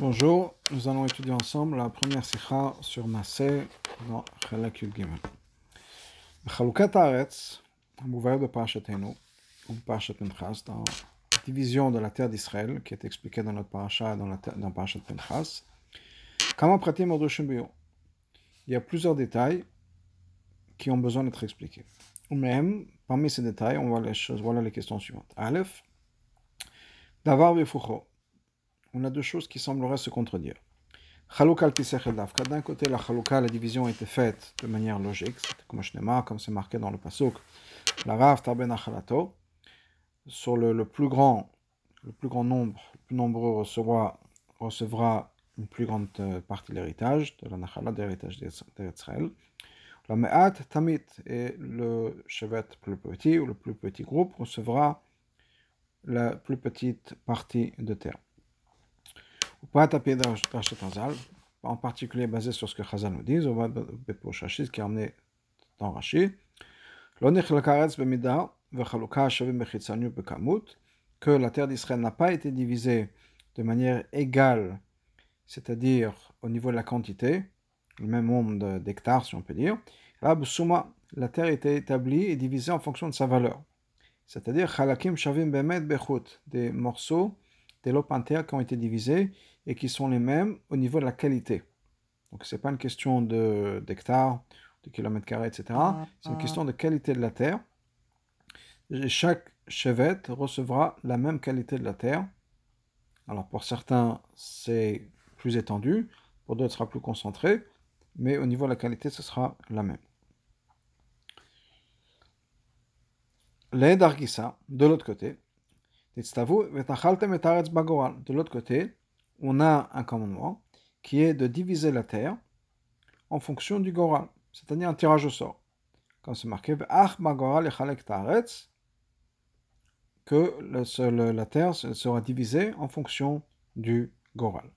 Bonjour, nous allons étudier ensemble la première sikha sur Massé dans Chalak Yud Gimel. Chalukat Haaretz, de Parashatenu, ou Parashat dans la division de la terre d'Israël, qui est expliquée dans notre parasha dans, la, dans Parashat Pinchas, Kama Pratim. Il y a plusieurs détails qui ont besoin d'être expliqués. Ou même, parmi ces détails, on voit les choses, voilà les questions suivantes. Aleph, Davar Befucho on a deux choses qui sembleraient se contredire. D'un côté, la chalouka, la division été faite de manière logique, comme comme c'est marqué dans le pasuk, la rav taben sur le, plus grand, le plus grand nombre, le plus nombreux recevra, recevra une plus grande euh, partie de l'héritage, de la nachala, de l'héritage d'Israël. La me'at tamit, et le chevet plus petit, ou le plus petit groupe, recevra la plus petite partie de terre en particulier basé sur ce que Chazal nous dit, on va ce qui est amené dans Rashi. que la terre d'Israël n'a pas été divisée de manière égale, c'est-à-dire au niveau de la quantité, le même nombre d'hectares si on peut dire. Là, la terre était établie et divisée en fonction de sa valeur. C'est-à-dire des morceaux des lopintaires qui ont été divisés et qui sont les mêmes au niveau de la qualité. Donc ce n'est pas une question d'hectares, de, kilomètres carrés, etc. Ah, c'est une ah. question de qualité de la terre. Et chaque chevette recevra la même qualité de la terre. Alors pour certains, c'est plus étendu, pour d'autres, ce sera plus concentré, mais au niveau de la qualité, ce sera la même. Les Dargissa, de l'autre côté, de l'autre côté, on a un commandement qui est de diviser la terre en fonction du Goral, c'est-à-dire un tirage au sort. Comme c'est marqué, que la terre sera divisée en fonction du Goral.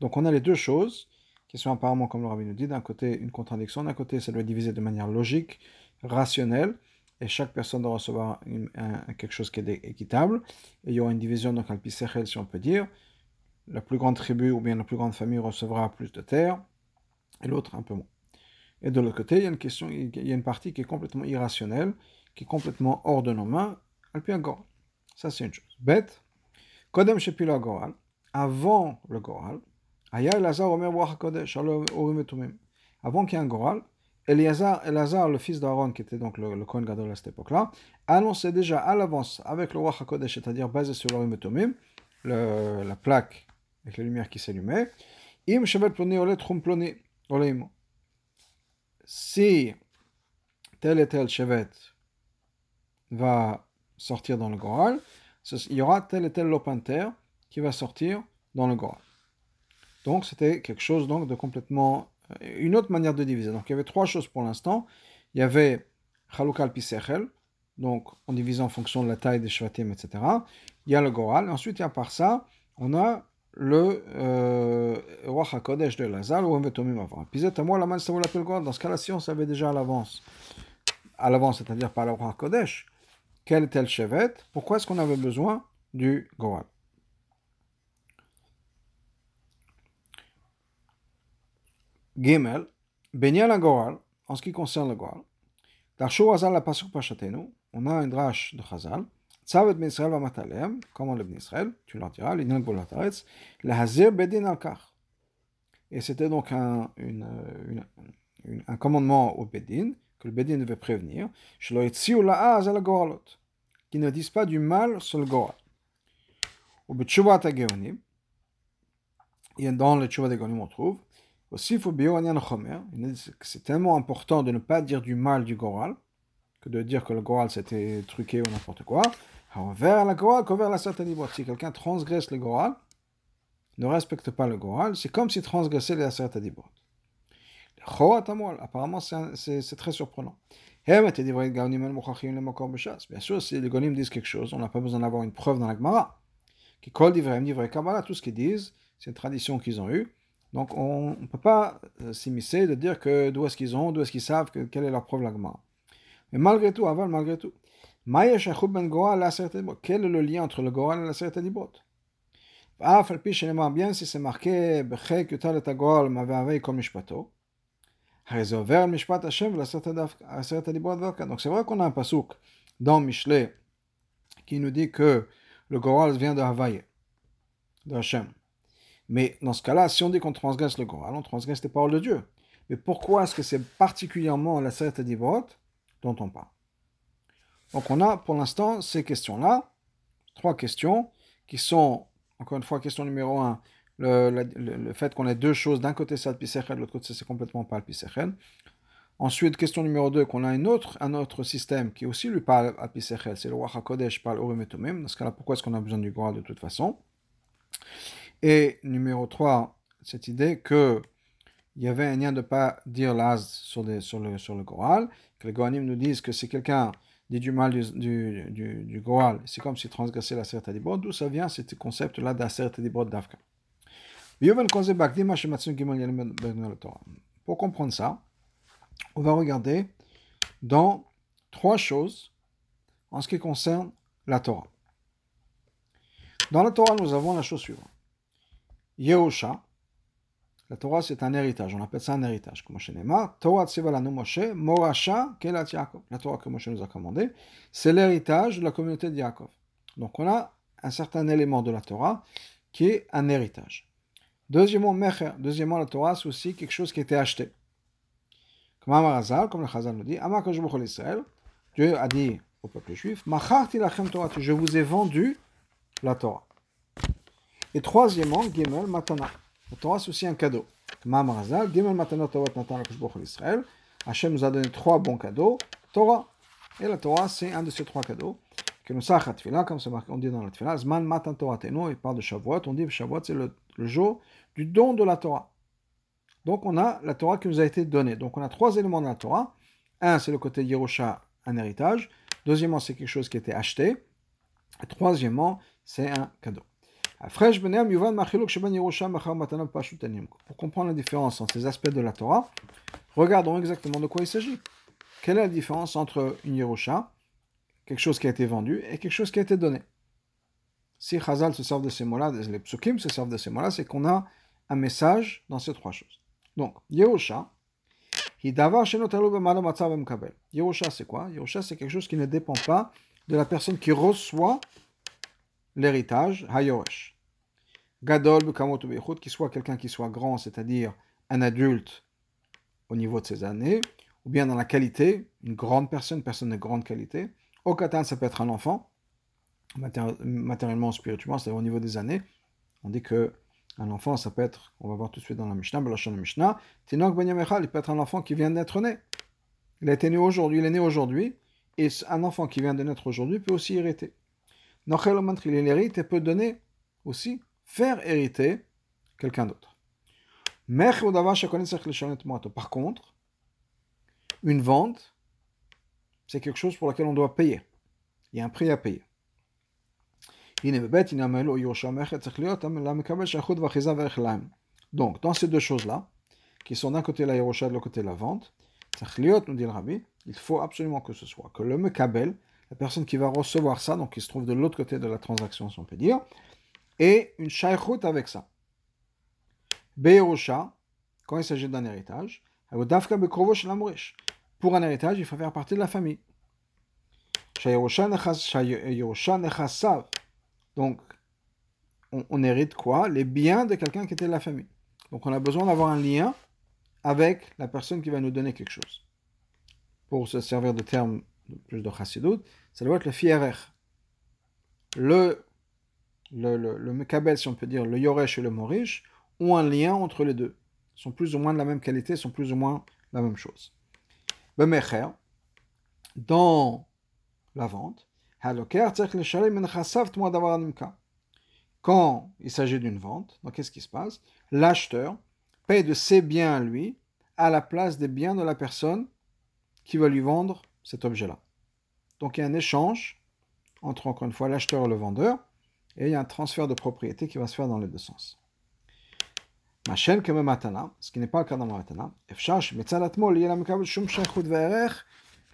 Donc on a les deux choses qui sont apparemment, comme le rabbi nous dit, d'un côté une contradiction, d'un côté ça doit être divisé de manière logique, rationnelle, et chaque personne doit recevoir quelque chose qui est équitable. Et il y aura une division, donc un si on peut dire. La plus grande tribu ou bien la plus grande famille recevra plus de terre, et l'autre un peu moins. Et de l'autre côté, il y a une question, il y a une partie qui est complètement irrationnelle, qui est complètement hors de nos mains, Goral. Ça, c'est une chose. Bête, Kodem Shepila Goral, avant le Goral, Aya Elazar avant qu'il y ait un Goral, Elazar, le fils d'Aaron, qui était donc le, le Kohen Gadol à cette époque-là, annonçait déjà à l'avance avec le roi HaKodesh, c'est-à-dire basé sur l'Orim et Tomim, la plaque avec la lumière qui s'allumait, Im Shevet Ploni Ole Tchum Ploni Oleimo. Si tel et tel Shevet va sortir dans le Goral, il y aura tel et tel Lopanter qui va sortir dans le Goral. Donc c'était quelque chose donc de complètement une autre manière de diviser. Donc il y avait trois choses pour l'instant. Il y avait Chalukal Pisechel, donc on divise en fonction de la taille des Shvatim, etc. Il y a le Goral. Ensuite, il y a par ça, on a le Roi HaKodesh de Lazal, ou Vetomim avant. Puis moi, la main l'appelle Goral. Dans ce cas-là, si on savait déjà à l'avance, à l'avance, c'est-à-dire par le Roi HaKodesh, quel était le Shevet, pourquoi est-ce qu'on avait besoin du Goral Gimel, Benyal Agoral, en ce qui concerne le Goral, Darsho Hazal la Pasuk Pachatenu, on a un drash de Chazal, Tzavet Ben Israël va matalem, Ben Israël, tu leur diras, l'Inyan Bolataretz, la Hazir Bedin al -Kach. Et c'était donc un, une, une, une, un commandement au Bedin, que le Bedin devait prévenir, qui ne disent pas du mal sur le Goral. Au Betshuvat HaGeonim, et dans le Tshuvat HaGeonim on trouve, aussi, c'est tellement important de ne pas dire du mal du Goral, que de dire que le Goral c'était truqué ou n'importe quoi. Si quelqu'un transgresse le Goral, ne respecte pas le Goral, c'est comme s'il transgressait les Aseret Apparemment, c'est très surprenant. Bien sûr, si les Gonim disent quelque chose, on n'a pas besoin d'avoir une preuve dans la Gemara. Tout ce qu'ils disent, c'est une tradition qu'ils ont eue. Donc on ne peut pas euh, s'immiscer de dire d'où est-ce qu'ils ont, d'où est-ce qu'ils savent, que, quelle est leur preuve l'agma. Mais malgré tout, avant, malgré tout, quel est le lien entre le Goal et la Seret Adibot bien si c'est marqué donc c'est vrai qu'on a un pasouk dans Michelet qui nous dit que le Goral vient de Havaï, de Hachem. Mais dans ce cas-là, si on dit qu'on transgresse le Goral, on transgresse les paroles de Dieu. Mais pourquoi est-ce que c'est particulièrement la Seret Adibot dont on parle? Donc on a pour l'instant ces questions-là, trois questions qui sont, encore une fois, question numéro un, le, le, fait qu'on ait deux choses, d'un côté c'est Alpisechel, de l'autre côté c'est complètement pas Alpisechel. Ensuite, question numéro 2, qu'on a une autre, un autre système qui aussi lui parle à Pisechel, c'est le Wach HaKodesh parle Urim et Tumim. Dans ce cas-là, pourquoi est-ce qu'on a besoin du Goral de toute façon? Et numéro 3, cette idée que il y avait un lien de pas dire l'az sur, sur, le, sur le Goral, que les Gohanim nous disent que si quelqu'un dit du mal du, du, du, Goral, c'est comme s'il transgressait la Seret Adibot, d'où ça vient ce concept-là d'Aseret Adibot d'Afka. Pour comprendre ça, on va regarder dans trois choses en ce qui concerne la Torah. Dans la Torah, nous avons la chose suivante. Yerusha, la Torah c'est un héritage, on appelle ça un héritage. Comme Moshe Nema, Torah Moshe, Morasha Kelat Yaakov. La Torah que Moshe nous a commandé, c'est l'héritage de la communauté de Yaakov. Donc on a un certain élément de la Torah qui est un héritage. Deuxièmement, Mecher. Deuxièmement, la Torah c'est aussi quelque chose qui été acheté. Comme comme le Chazal nous dit, Amar Israël, Dieu a dit au peuple juif, je vous ai vendu la Torah. Et troisièmement, Gimel Matana. La Torah c'est aussi un cadeau. Comme Amar Gimel Matana Torah Natan Israël. Hachem nous a donné trois bons cadeaux. Torah. Et la Torah c'est un de ces trois cadeaux. Que nous comme c'est marqué, on dit dans la Tfila, Zman Matan Torah Teno, il parle de Shavuot, on dit Shavuot c'est le, le jour du don de la Torah. Donc on a la Torah qui nous a été donnée. Donc on a trois éléments de la Torah. Un, c'est le côté Yerusha, un héritage. Deuxièmement, c'est quelque chose qui a été acheté. Et troisièmement, c'est un cadeau. Pour comprendre la différence entre ces aspects de la Torah, regardons exactement de quoi il s'agit. Quelle est la différence entre une Yerusha, quelque chose qui a été vendu, et quelque chose qui a été donné? Si Chazal se sert de ces mots-là, les psukim se servent de ces mots-là, c'est qu'on a un message dans ces trois choses. Donc, Yerusha, Yerusha, c'est quoi? Yerusha, c'est quelque chose qui ne dépend pas de la personne qui reçoit l'héritage, Hayoresh. Gadol, qui soit quelqu'un qui soit grand, c'est-à-dire un adulte au niveau de ses années, ou bien dans la qualité, une grande personne, personne de grande qualité. Okatan, ça peut être un enfant, matériellement, spirituellement, c'est-à-dire au niveau des années. On dit que un enfant, ça peut être, on va voir tout de suite dans la Mishnah, la Mishnah, Tinok Ben il peut être un enfant qui vient d'être né. Il a été né aujourd'hui, il est né aujourd'hui, et un enfant qui vient de naître aujourd'hui peut aussi hériter. Il hérite et peut donner aussi, faire hériter quelqu'un d'autre. Par contre, une vente, c'est quelque chose pour lequel on doit payer. Il y a un prix à payer. Donc, dans ces deux choses-là, qui sont d'un côté la Yerusha, de l'autre côté la vente, nous dit le Rabbi, il faut absolument que ce soit que le Mekabel, la personne qui va recevoir ça, donc qui se trouve de l'autre côté de la transaction, si on peut dire, ait une shaykhut avec ça. Beyerusha, quand il s'agit d'un héritage, pour un héritage, il faut faire partie de la famille. Donc, on, hérite quoi? Les biens de quelqu'un qui était de la famille. Donc, on a besoin d'avoir un lien avec la personne qui va nous donner quelque chose. Pour se servir de termes plus de chassidut, ça doit être le fierer. Le, le, le, le mekabel, si on peut dire, le yoresh et le morish, ont un lien entre les deux. Ils sont plus ou moins de la même qualité, sont plus ou moins la même chose. Bemecher, dans la vente, quand il s'agit d'une vente, donc qu'est-ce qui se passe? L'acheteur paye de ses biens à lui à la place des biens de la personne qui va lui vendre cet objet-là. Donc il y a un échange entre, encore une fois, l'acheteur et le vendeur, et il y a un transfert de propriété qui va se faire dans les deux sens. Ma chaîne comme matana, ce qui n'est pas le cas dans matana,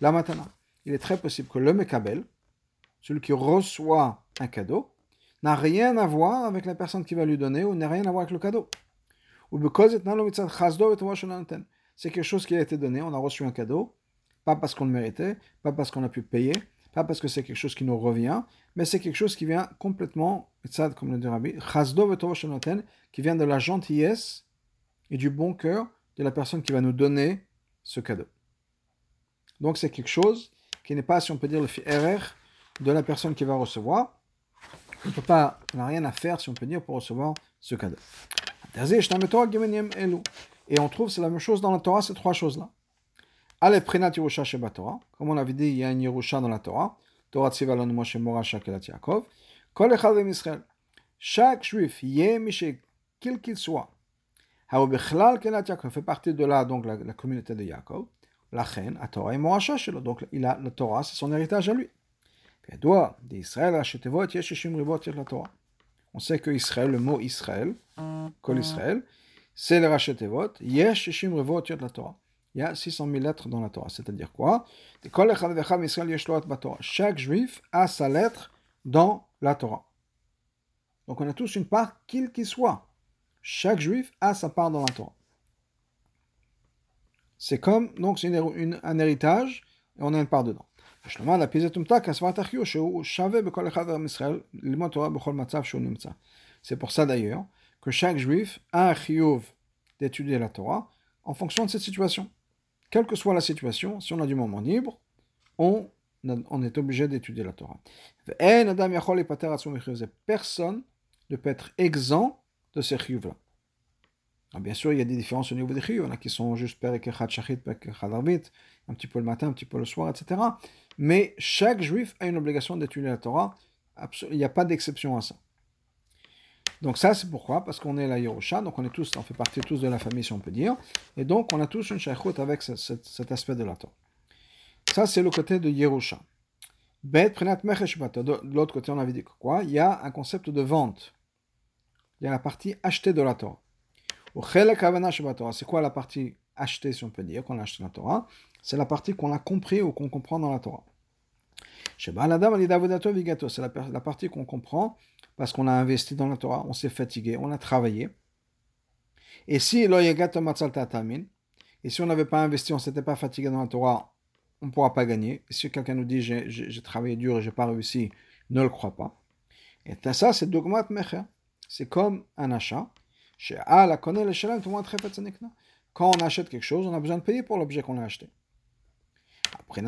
la matana. Il est très possible que le mekabel, celui qui reçoit un cadeau, n'a rien à voir avec la personne qui va lui donner ou n'a rien à voir avec le cadeau. C'est quelque chose qui a été donné, on a reçu un cadeau, pas parce qu'on le méritait, pas parce qu'on a pu payer, pas parce que c'est quelque chose qui nous revient, mais c'est quelque chose qui vient complètement, comme le dit Rabbi, qui vient de la gentillesse et du bon cœur de la personne qui va nous donner ce cadeau. Donc c'est quelque chose qui n'est pas, si on peut dire, le RR de la personne qui va recevoir. On peut pas, n'a rien à faire, si on peut dire, pour recevoir ce cadeau. Et on trouve c'est la même chose dans la Torah, ces trois choses-là. Prinat Yerusha Sheba Torah. Comme on avait dit, il y a une Yerusha dans la Torah. Torah Tzivalon Moshe Mora Shakelat Yaakov. Kol Echad Israël. Chaque juif, Yé quel qu'il soit, Haobechlal Kelat Yaakov, fait partie de là, donc la, communauté de Yaakov. La reine, à Torah et Moracha Donc il a la Torah, c'est son héritage à lui. D'Israël, Rivot, la Torah. On sait que Israël, le mot Israël, Kol Israël, c'est le Rachetevot, Yeshishim Rivot, la Torah il y a 600 000 lettres dans la Torah. C'est-à-dire quoi? Chaque juif a sa lettre dans la Torah. Donc on a tous une part, qu'il qu'il soit. Chaque juif a sa part dans la Torah. C'est comme, donc c'est un héritage, et on a une part dedans. C'est pour ça d'ailleurs que chaque juif a un chiyuv d'étudier la Torah en fonction de cette situation quelle que soit la situation, si on a du moment libre, on, est obligé d'étudier la Torah. Personne ne peut être exempt de ces chiyuv-là. Bien sûr, il y a des différences au niveau des chiyuv. Il y en a qui sont juste shachit, un petit peu le matin, un petit peu le soir, etc. Mais chaque juif a une obligation d'étudier la Torah. Il n'y a pas d'exception à ça. Donc ça, c'est pourquoi Parce qu'on est la Yerusha, donc on est tous, on fait partie tous de la famille, si on peut dire. Et donc, on a tous une shaykhut avec cet aspect de la Torah. Ça, c'est le côté de Yerusha. De l'autre côté, on avait dit quoi? Il y a un concept de vente. Il y a la partie achetée de la Torah. C'est quoi la partie achetée, si on peut dire, qu'on a acheté la Torah? C'est la partie qu'on a compris ou qu'on comprend dans la Torah. C'est la partie qu'on comprend parce qu'on a investi dans la Torah, on s'est fatigué, on a travaillé. Et si et si on n'avait pas investi, on ne s'était pas fatigué dans la Torah, on ne pourra pas gagner. Si quelqu'un nous dit j'ai travaillé dur et j'ai pas réussi, ne le crois pas. Et ça, c'est dogmat mecher. C'est comme un achat. Quand on achète quelque chose, on a besoin de payer pour l'objet qu'on a acheté. Après,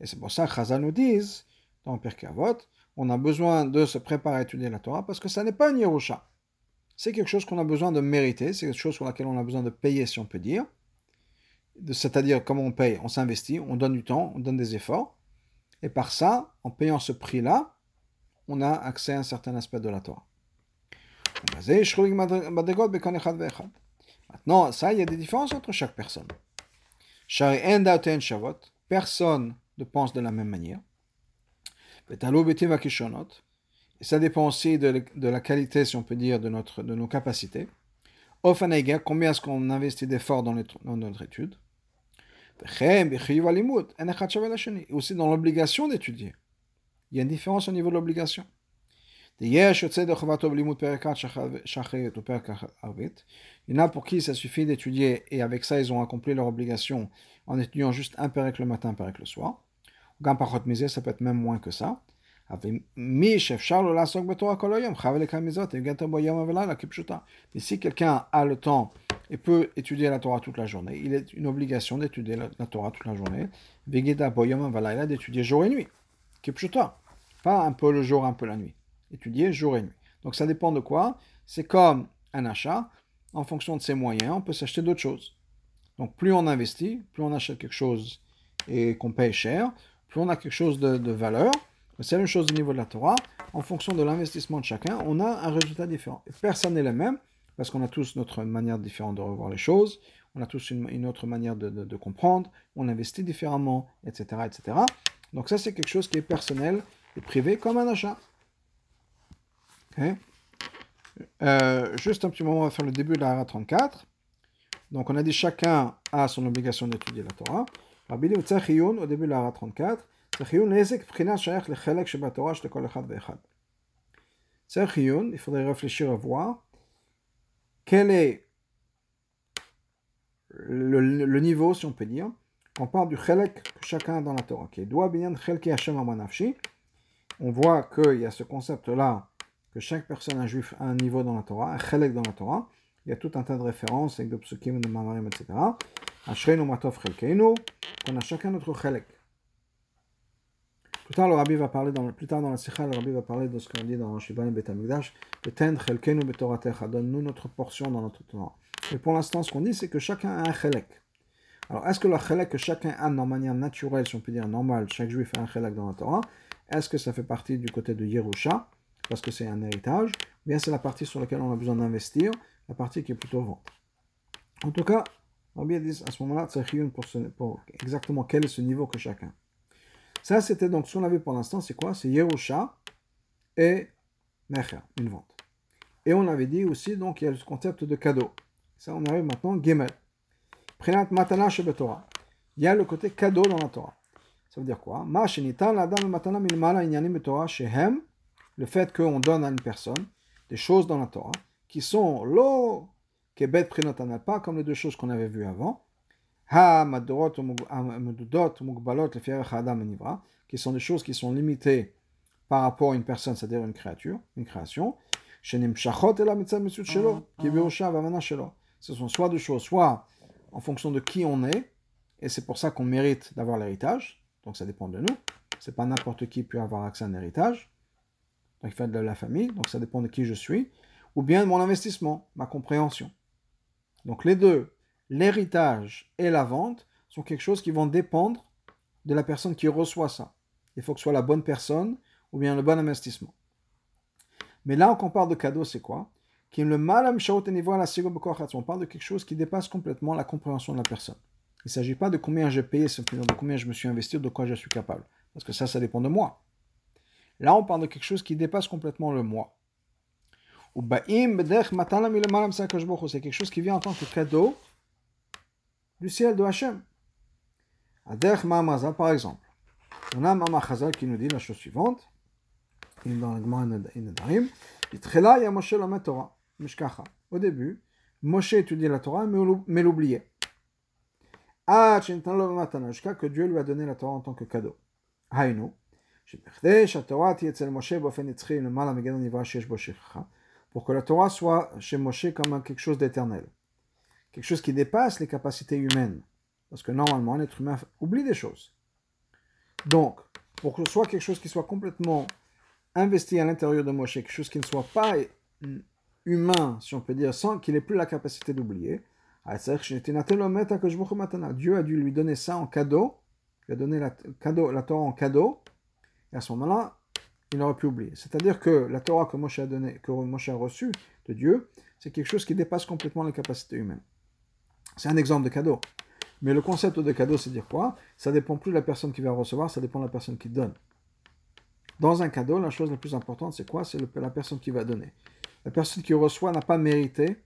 et c'est pour ça que Chazal nous disent dans Pirkei Avot, on a besoin de se préparer à étudier la Torah parce que ça n'est pas une Yerusha. C'est quelque chose qu'on a besoin de mériter, c'est quelque chose sur laquelle on a besoin de payer, si on peut dire. C'est-à-dire, comment on paye On s'investit, on donne du temps, on donne des efforts. Et par ça, en payant ce prix-là, on a accès à un certain aspect de la Torah. Maintenant, ça, il y a des différences entre chaque personne. Personne ne pense de la même manière. Et ça dépend aussi de, la qualité, si on peut dire, de, notre, de nos capacités. Combien est-ce qu'on investit d'efforts dans, dans, notre étude? Aussi dans l'obligation d'étudier. Il y a une différence au niveau de l'obligation. Il y en a pour qui ça suffit d'étudier et avec ça ils ont accompli leur obligation en étudiant juste un pérec le matin, un pérec le soir ça peut être même moins que ça. Mais si quelqu'un a le temps et peut étudier la Torah toute la journée, il est une obligation d'étudier la, Torah toute la journée. d'étudier jour et nuit. Pas un peu le jour, un peu la nuit. Étudier jour et nuit. Donc ça dépend de quoi. C'est comme un achat. En fonction de ses moyens, on peut s'acheter d'autres choses. Donc plus on investit, plus on achète quelque chose et qu'on paye cher, plus on a quelque chose de, valeur, c'est la même chose au niveau de la Torah, en fonction de l'investissement de chacun, on a un résultat différent. personne n'est le même, parce qu'on a tous notre manière différente de revoir les choses, on a tous une, autre manière de, comprendre, on investit différemment, etc. etc. Donc ça, c'est quelque chose qui est personnel et privé, comme un achat. Euh, juste un petit moment, on va faire le début de la 34. Donc on a dit chacun a son obligation d'étudier la Torah. Rabbi au début de la 34, il faudrait réfléchir à voir quel est le, niveau, si on peut dire, on parle du chelek que chacun a dans la Torah, Hashem On voit qu'il y a ce concept-là, que chaque personne, un juif, a un niveau dans la Torah, un chelek dans la Torah. Il y a tout un tas de références avec de psukim, de mamarim, etc. Ashreinu matov chelkeinu, on a chacun notre chelek. Plus tard, le rabbi va parler dans, plus tard dans la sikha, le rabbi va parler de ce qu'on dit dans Shivan Bet Amigdash, ten chelkeinu betoratecha, donne-nous notre portion dans notre Torah. Mais pour l'instant, ce qu'on dit, c'est que chacun a un chelek. Alors, est-ce que le chelek que chacun a de manière naturelle, si on peut dire normale, chaque juif a un chelek dans la Torah, est-ce que ça fait partie du côté de Yerusha, parce que c'est un héritage, bien c'est la partie sur laquelle on a besoin d'investir, la partie qui est plutôt vente. En tout cas, Rabbi dit à ce moment-là, pour, pour exactement quel est ce niveau que chacun. Ça, c'était donc, ce qu'on avait pour l'instant, c'est quoi? C'est Yerusha et Mecher, une vente. Et on avait dit aussi, donc, il y a le concept de cadeau. Ça, on arrive maintenant, Gimel. Prenat matana Torah. Il y a le côté cadeau dans la Torah. Ça veut dire quoi? Le fait qu'on donne à une personne des choses dans la Torah qui sont lo kebet pas comme les deux choses qu'on avait vues avant. Ha qui sont des choses qui sont limitées par rapport à une personne, c'est-à-dire une créature, une création. Ce sont soit deux choses, soit en fonction de qui on est, et c'est pour ça qu'on mérite d'avoir l'héritage, donc ça dépend de nous. C'est pas n'importe qui peut avoir accès à un héritage, donc fait de la famille, donc ça dépend de qui je suis, ou bien de mon investissement, ma compréhension. Donc les deux, l'héritage et la vente, sont quelque chose qui vont dépendre de la personne qui reçoit ça. Il faut que ce soit la bonne personne ou bien le bon investissement. Mais là, quand on parle de cadeau, c'est quoi? On parle de quelque chose qui dépasse complètement la compréhension de la personne. Il ne s'agit pas de combien j'ai payé, de combien je me suis investi, de quoi je suis capable. Parce que ça, ça dépend de moi. Là, on parle de quelque chose qui dépasse complètement le moi. C'est quelque chose qui vient en tant que cadeau du ciel de Hachem. par exemple. On a Mama qui nous dit la chose suivante. Dans le Moshe la Torah. Au début, Moshe étudiait la Torah, mais l'oubliait. Ah, jusqu'à que Dieu lui a donné la Torah en tant que cadeau. Pour que la Torah soit chez Moshe comme quelque chose d'éternel. Quelque chose qui dépasse les capacités humaines. Parce que normalement, l'être humain oublie des choses. Donc, pour que ce soit quelque chose qui soit complètement investi à l'intérieur de Moshe, quelque chose qui ne soit pas humain, si on peut dire, sans qu'il ait plus la capacité d'oublier. Dieu a dû lui donner ça en cadeau, il a donné la Torah en cadeau, et à ce moment-là, il n'aurait plus oublié. C'est-à-dire que la Torah que Moshe a, que a reçue de Dieu, c'est quelque chose qui dépasse complètement les capacités humaines. C'est un exemple de cadeau. Mais le concept de cadeau, c'est dire quoi? Ça dépend plus de la personne qui va recevoir, ça dépend de la personne qui donne. Dans un cadeau, la chose la plus importante, c'est quoi? C'est la personne qui va donner. La personne qui reçoit n'a pas mérité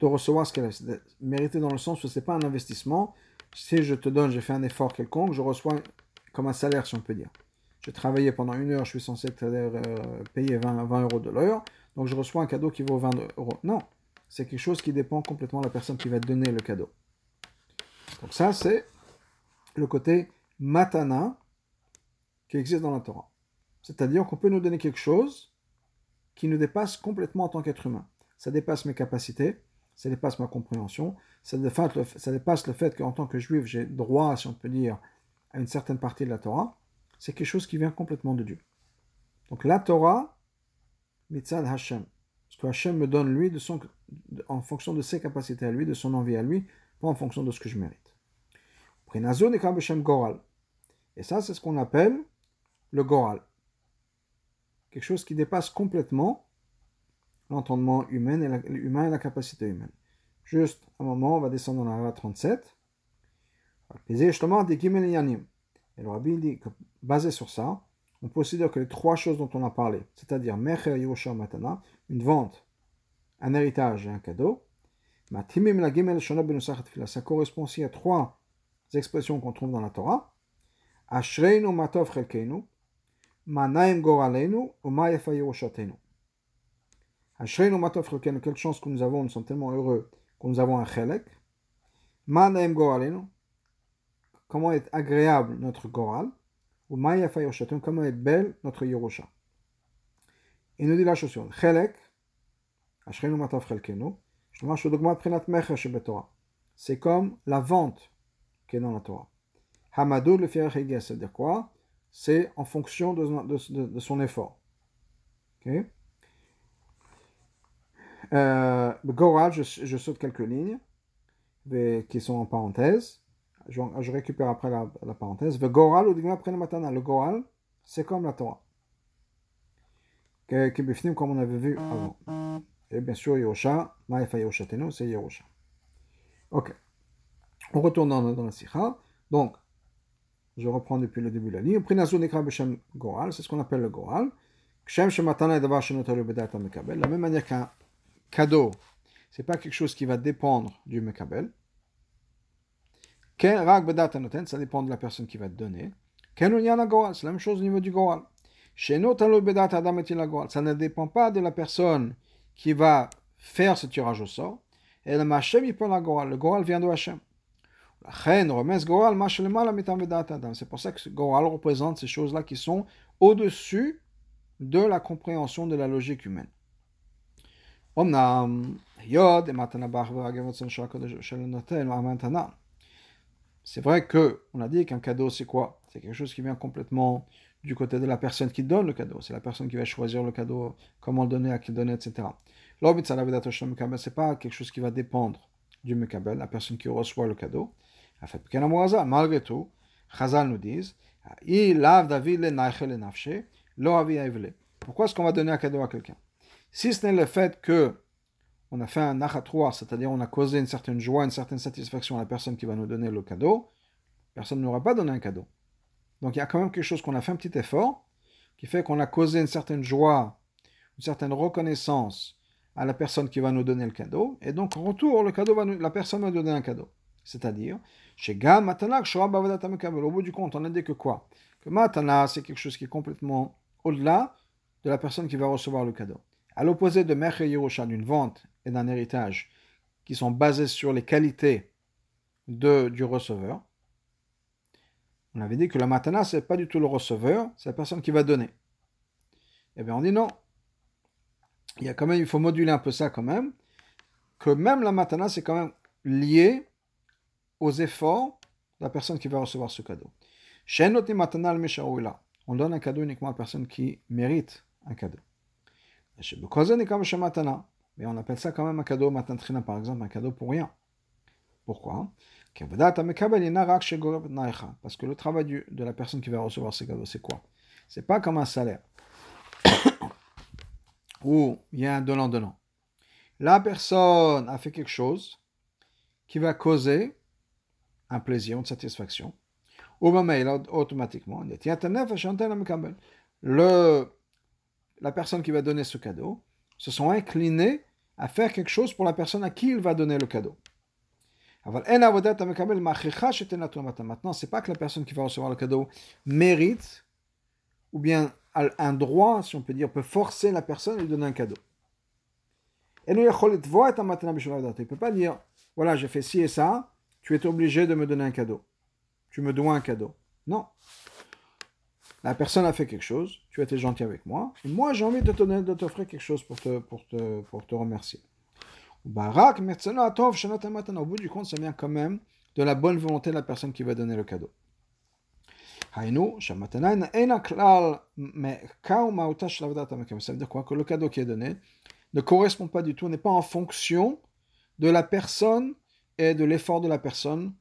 de recevoir ce qu'elle a. Mérité dans le sens où ce n'est pas un investissement. Si je te donne, j'ai fait un effort quelconque, je reçois comme un salaire, si on peut dire. J'ai travaillé pendant une heure, je suis censé euh, payer 20, 20 euros de l'heure, donc je reçois un cadeau qui vaut 20 euros. Non, c'est quelque chose qui dépend complètement de la personne qui va donner le cadeau. Donc ça, c'est le côté matana, qui existe dans la Torah. C'est-à-dire qu'on peut nous donner quelque chose qui nous dépasse complètement en tant qu'être humain. Ça dépasse mes capacités, ça dépasse ma compréhension, ça dépasse le, ça dépasse le fait qu'en tant que juif, j'ai droit, si on peut dire, à une certaine partie de la Torah. C'est quelque chose qui vient complètement de Dieu. Donc la Torah, mitzad Hashem. Ce que Hashem me donne, lui, de son, en fonction de ses capacités à lui, de son envie à lui, pas en fonction de ce que je mérite. Et ça, c'est ce qu'on appelle le Goral. Quelque chose qui dépasse complètement l'entendement humain et, la, humain et la capacité humaine. Juste un moment, on va descendre dans la Rava 37. Et le rabbi dit que basé sur ça, on considère que les trois choses dont on a parlé, c'est-à-dire Mecher, Yerusha, Matana, une vente, un héritage et un cadeau, ça correspond aussi à trois expressions qu'on trouve dans la Torah. Ashreinu matov chelkeinu, manaim goraleinu, uma yerushatenu. Ashreinu matov chelkeinu, quelle chance que nous avons, nous sommes tellement heureux que nous avons un chelek. Manaim goraleinu, comment est agréable notre goral, ou ma yerushatenu, comment est belle notre yerusha? Il nous dit la chose suivante. Chelek, Ashreinu je mecher shebetorah. C'est comme la vente qui est dans la Torah. Hamadou le faire c'est-à-dire quoi? C'est en fonction de, son effort. Okay. Euh, Goral, je, saute quelques lignes qui sont en parenthèse. Je, récupère après la, parenthèse. Le Goral, le Goral, c'est comme la Torah. Comme on avait vu avant. Et bien sûr, Yerusha, Maïfa Yerushatenu, c'est Yerusha. Ok. On retourne dans, la Sikha. Donc, je reprends depuis le début de la ligne. Goral, c'est ce qu'on appelle le Goral. De la même manière qu'un cadeau, c'est pas quelque chose qui va dépendre du Mekabel. Ça dépend de la personne qui va te donner. C'est la même chose au niveau du Goral. Ça ne dépend pas de la personne qui va faire ce tirage au sort. Et le Machem, il prend la Goral. Le Goral vient de Hachem. C'est pour ça que ce Goral représente ces choses-là qui sont au-dessus de la compréhension de la logique humaine. C'est vrai que on a dit qu'un cadeau c'est quoi? C'est quelque chose qui vient complètement du côté de la personne qui donne le cadeau. C'est la personne qui va choisir le cadeau, comment le donner, à qui le donner, etc. C'est pas quelque chose qui va dépendre du mekabel, la personne qui reçoit le cadeau. Malgré tout, Chazal nous disent Pourquoi est-ce qu'on va donner un cadeau à quelqu'un? Si ce n'est le fait que on a fait un nachatroir, c'est-à-dire on a causé une certaine joie, une certaine satisfaction à la personne qui va nous donner le cadeau, personne n'aura pas donné un cadeau. Donc il y a quand même quelque chose qu'on a fait un petit effort, qui fait qu'on a causé une certaine joie, une certaine reconnaissance à la personne qui va nous donner le cadeau, et donc en retour, le cadeau va la personne va nous donner un cadeau. C'est-à-dire, chez au bout du compte, on a dit que quoi? Que Matana, c'est quelque chose qui est complètement au-delà de la personne qui va recevoir le cadeau. À l'opposé de Meche Yerusha, d'une vente et d'un héritage, qui sont basés sur les qualités du receveur, on avait dit que la matana, c'est pas du tout le receveur, c'est la personne qui va donner. Eh bien, on dit non. Il y a quand même, il faut moduler un peu ça quand même, que même la matana, c'est quand même lié aux efforts de la personne qui va recevoir ce cadeau. On donne un cadeau uniquement à la personne qui mérite un cadeau. Mais on appelle ça quand même un cadeau matantrina, par exemple, un cadeau pour rien. Pourquoi? Parce que le travail de la personne qui va recevoir ce cadeau, c'est quoi? C'est pas comme un salaire. Où il y a un donnant-donnant. La personne a fait quelque chose qui va causer un plaisir, une satisfaction. Au moment automatiquement, le, la personne qui va donner ce cadeau se sont inclinés à faire quelque chose pour la personne à qui il va donner le cadeau. Maintenant, c'est pas que la personne qui va recevoir le cadeau mérite, ou bien un droit, si on peut dire, peut forcer la personne à lui donner un cadeau. Il ne peut pas dire, voilà, j'ai fait ci et ça, tu es obligé de me donner un cadeau. Tu me dois un cadeau. Non. La personne a fait quelque chose, tu as été gentil avec moi, et moi j'ai envie de de t'offrir quelque chose pour te, pour te, pour te remercier. Barak, au bout du compte, ça vient quand même de la bonne volonté de la personne qui va donner le cadeau. Ça veut dire quoi? Que le cadeau qui est donné ne correspond pas du tout, n'est pas en fonction de la personne et de l'effort de la personne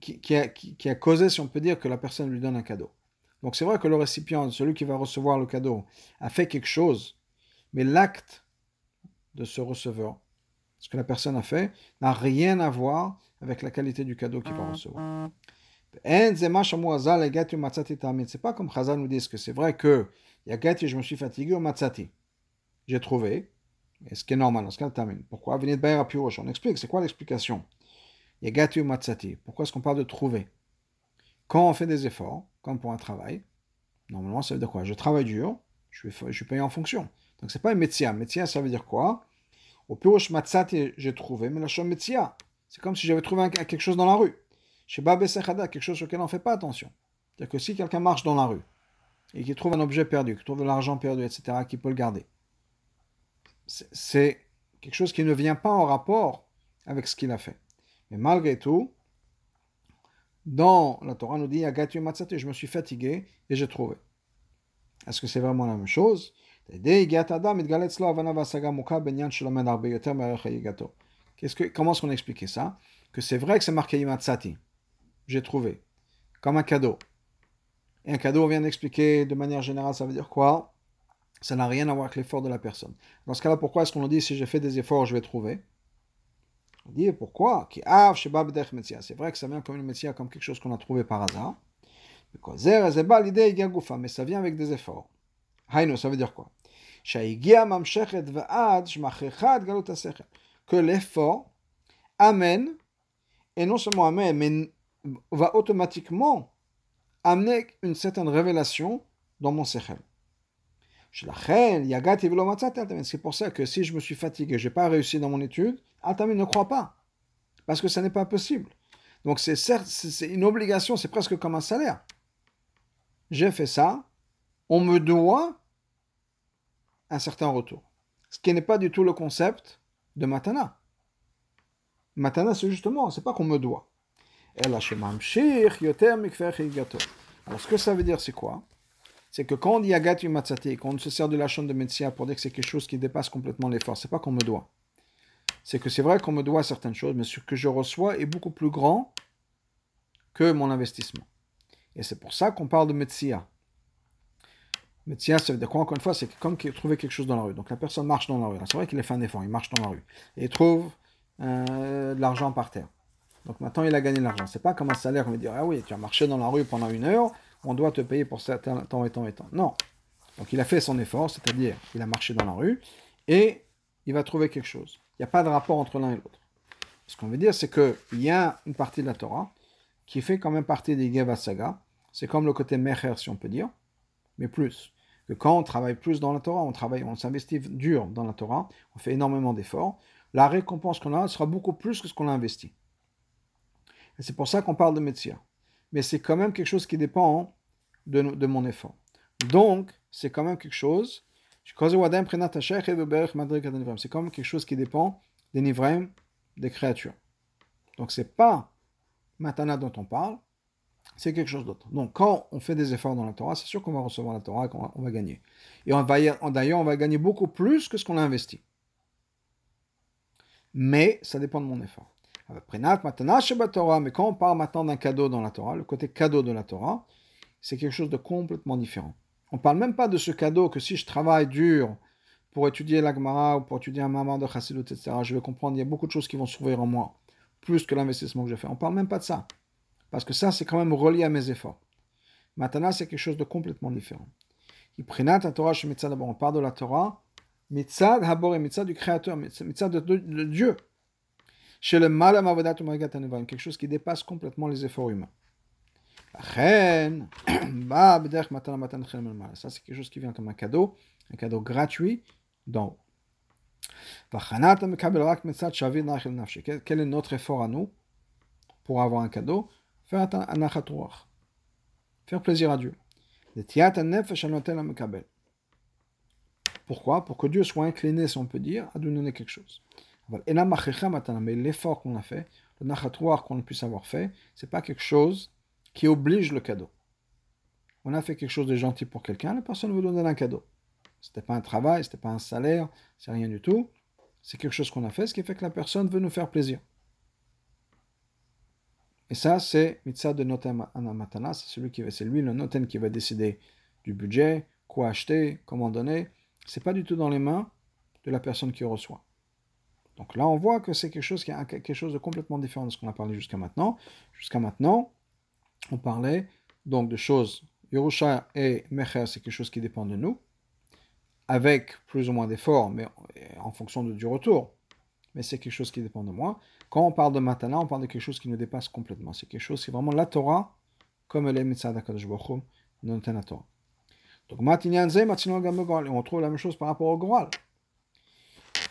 qui, a, qui, a, causé, si on peut dire, que la personne lui donne un cadeau. Donc c'est vrai que le récipient, celui qui va recevoir le cadeau, a fait quelque chose, mais l'acte de ce receveur, ce que la personne a fait, n'a rien à voir avec la qualité du cadeau qu'il va recevoir. C'est pas comme Chazal nous dit que c'est vrai que Yagati, je me suis fatigué au Matzati. J'ai trouvé, et ce qui est normal ce termine. Pourquoi? Venez de On explique, c'est quoi l'explication? Yagati matzati. Pourquoi est-ce qu'on parle de trouver? Quand on fait des efforts, comme pour un travail, normalement ça veut dire quoi? Je travaille dur, je suis, je payé en fonction. Donc c'est pas un métier. Métier, ça veut dire quoi? Au Pirosh matzati, j'ai trouvé, mais la chose métier, c'est comme si j'avais trouvé quelque chose dans la rue. Chez Babé Sechada, quelque chose auquel on ne fait pas attention. C'est-à-dire que si quelqu'un marche dans la rue et qu'il trouve un objet perdu, qu'il trouve de l'argent perdu, etc., qu'il peut le garder, c'est quelque chose qui ne vient pas en rapport avec ce qu'il a fait. Mais malgré tout, dans la Torah, nous dit je me suis fatigué et j'ai trouvé. Est-ce que c'est vraiment la même chose? Que, comment est-ce qu'on expliquait ça? Que c'est vrai que c'est marqué Yimatsati. J'ai trouvé. Comme un cadeau. Et un cadeau, on vient d'expliquer de manière générale, ça veut dire quoi? Ça n'a rien à voir avec l'effort de la personne. Dans ce cas-là, pourquoi est-ce qu'on nous dit si j'ai fait des efforts, je vais trouver? On dit pourquoi C'est vrai que ça vient comme une métier, comme quelque chose qu'on a trouvé par hasard. Mais ça vient avec des efforts. Haïno, ça veut dire quoi? Que l'effort amène, et non seulement amène, mais va automatiquement amener une certaine révélation dans mon sechel. C'est pour ça que si je me suis fatigué, je n'ai pas réussi dans mon étude, Altami ne croit pas. Parce que ce n'est pas possible. Donc c'est une obligation, c'est presque comme un salaire. J'ai fait ça, on me doit un certain retour. Ce qui n'est pas du tout le concept de Matana. Matana, c'est justement, c'est pas qu'on me doit. Alors, ce que ça veut dire, c'est quoi? C'est que quand on dit Agati Matsati, quand on se sert de la chambre de médecin pour dire que c'est quelque chose qui dépasse complètement l'effort, c'est pas qu'on me doit. C'est que c'est vrai qu'on me doit certaines choses, mais ce que je reçois est beaucoup plus grand que mon investissement. Et c'est pour ça qu'on parle de Metsia. Metsia, ça veut dire quoi Encore une fois, c'est comme trouver quelque chose dans la rue. Donc la personne marche dans la rue. C'est vrai qu'il a fait un effort, il marche dans la rue. Et il trouve euh, de l'argent par terre. Donc maintenant, il a gagné de l'argent. C'est pas comme un salaire, on va dire, ah oui, tu as marché dans la rue pendant une heure, on doit te payer pour certains temps et temps et temps. Non. Donc il a fait son effort, c'est-à-dire il a marché dans la rue, et il va trouver quelque chose. Il n'y a pas de rapport entre l'un et l'autre. Ce qu'on veut dire, c'est qu'il y a une partie de la Torah qui fait quand même partie des Geva Saga. C'est comme le côté Mecher, si on peut dire, mais plus. Que quand on travaille plus dans la Torah, on travaille, on s'investit dur dans la Torah, on fait énormément d'efforts, la récompense qu'on a sera beaucoup plus que ce qu'on a investi. Et c'est pour ça qu'on parle de métier. Mais c'est quand même quelque chose qui dépend de, de mon effort. Donc, c'est quand même quelque chose. C'est comme quelque chose qui dépend des nivrem, des créatures. Donc, c'est pas Matana dont on parle, c'est quelque chose d'autre. Donc, quand on fait des efforts dans la Torah, c'est sûr qu'on va recevoir la Torah qu'on va, gagner. Et d'ailleurs, on va gagner beaucoup plus que ce qu'on a investi mais ça dépend de mon effort. Mais quand on parle maintenant d'un cadeau dans la Torah, le côté cadeau de la Torah, c'est quelque chose de complètement différent. On ne parle même pas de ce cadeau que si je travaille dur pour étudier l'Agmara ou pour étudier un maman de Chassidut, etc., je vais comprendre, il y a beaucoup de choses qui vont s'ouvrir en moi, plus que l'investissement que je fais. On ne parle même pas de ça. Parce que ça, c'est quand même relié à mes efforts. Maintenant, c'est quelque chose de complètement différent. On parle de la Torah Mitzad Habor et Mitzad du Créateur, Mitzad de, Dieu. Chez le quelque chose qui dépasse complètement les efforts humains. Ça, c'est quelque chose qui vient comme un cadeau, un cadeau gratuit d'en haut. Quel est notre effort à nous pour avoir un cadeau? Faire un Faire plaisir à Dieu. Pourquoi? Pour que Dieu soit incliné, si on peut dire, à nous donner quelque chose. Mais l'effort qu'on a fait, le nachatoir qu'on puisse avoir fait, c'est pas quelque chose qui oblige le cadeau. On a fait quelque chose de gentil pour quelqu'un, la personne veut donner un cadeau. C'était pas un travail, c'était pas un salaire, c'est rien du tout. C'est quelque chose qu'on a fait, ce qui fait que la personne veut nous faire plaisir. Et ça, c'est mitzvah de noten c'est celui qui c'est lui le noten qui va décider du budget, quoi acheter, comment donner c'est pas du tout dans les mains de la personne qui reçoit. Donc là, on voit que c'est quelque chose qui a quelque chose de complètement différent de ce qu'on a parlé jusqu'à maintenant. Jusqu'à maintenant, on parlait donc de choses. Yerusha et Mecher, c'est quelque chose qui dépend de nous, avec plus ou moins d'efforts, mais en fonction du retour. Mais c'est quelque chose qui dépend de moi. Quand on parle de matana, on parle de quelque chose qui nous dépasse complètement. C'est quelque chose, c'est vraiment la Torah, comme elle est mitzvah Kadosh Baruch Hu, la Torah. Donc, matinyan ze, matinyan gam Et on trouve la même chose par rapport au goral.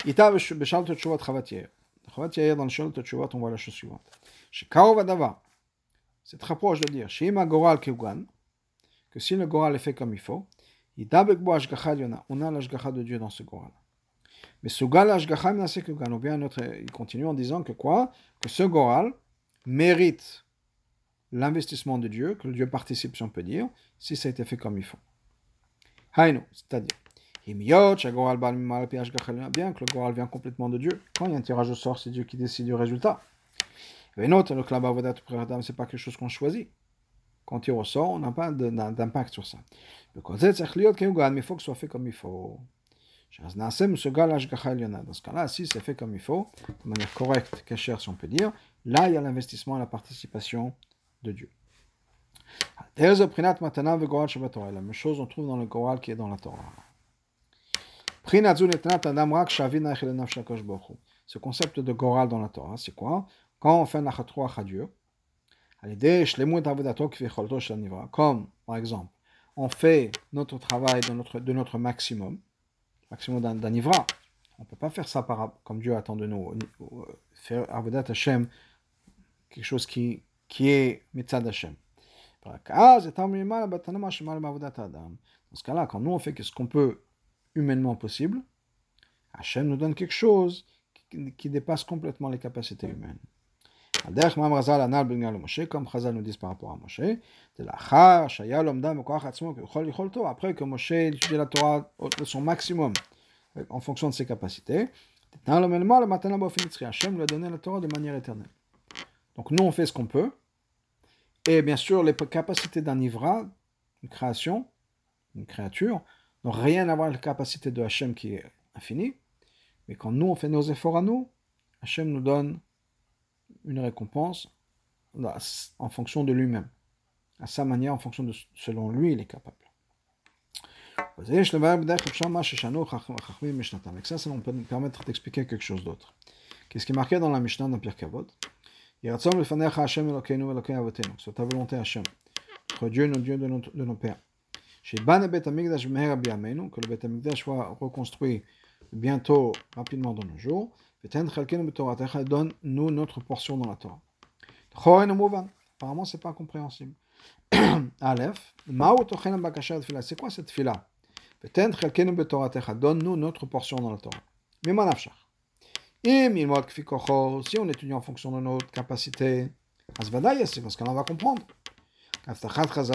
Ita b'shal tchouvat chavat yair. Chavat yair, dans le shal on voit la chose suivante. Shekao vadava. C'est très proche de dire, shima goral keugan, que si le goral est fait comme il faut, ashgacha on a l'ashgacha de Dieu dans ce goral. Mais Sugal Ashgacham ou bien il continue en disant que quoi? Que ce Goral mérite l'investissement de Dieu, que Dieu participe, si on peut dire, si ça a été fait comme il faut. Hainu, c'est-à-dire, bien que le Goral vient complètement de Dieu. Quand il y a un tirage au sort, c'est Dieu qui décide du résultat. Et notre, le Klabavodat c'est pas quelque chose qu'on choisit. Quand on tire au sort, on n'a pas d'impact sur ça. Mais il faut que ce soit fait comme il faut. Dans ce cas-là, si c'est fait comme il faut, de manière correcte, cachère si on peut dire, là il y a l'investissement et la participation de Dieu. La même chose on trouve dans le Goral qui est dans la Torah. Ce concept de Goral dans la Torah, c'est quoi? Quand on fait un à Dieu, comme par exemple, on fait notre travail de notre, maximum, maximum d'un ivra. On ne peut pas faire ça par, comme Dieu attend de nous. Faire Avodat Hashem, quelque chose qui, qui est Mitzad Hashem. Dans ce cas-là, quand nous on fait ce qu'on peut humainement possible, Hashem nous donne quelque chose qui dépasse complètement les capacités humaines. Comme Chazal nous dit par rapport à Moshe, après que Moshe étudie la Torah de son maximum, en fonction de ses capacités, Hachem lui a donné la Torah de manière éternelle. Donc nous, on fait ce qu'on peut. Et bien sûr, les capacités d'un Ivra, une création, une créature, n'ont rien à voir avec la capacité de Hachem qui est infinie. Mais quand nous, on fait nos efforts à nous, Hachem nous donne une récompense en fonction de lui-même, à sa manière, en fonction de selon lui, il est capable. Avec ça, ça va nous permettre d'expliquer quelque chose d'autre. Qu'est-ce qui est marqué dans la Mishnah dans Pierre Kavod Soit ta volonté Hashem, notre Dieu, notre Dieu de, notre, de nos pères. Que le Bet Amigdash soit reconstruit bientôt, rapidement dans nos jours. Donne-nous notre portion dans la Torah. Apparemment, c'est pas compréhensible. Aleph, c'est quoi cette fila? Donne-nous notre portion dans la Torah. Si on étudie en fonction de notre capacité, c'est parce qu'on va comprendre.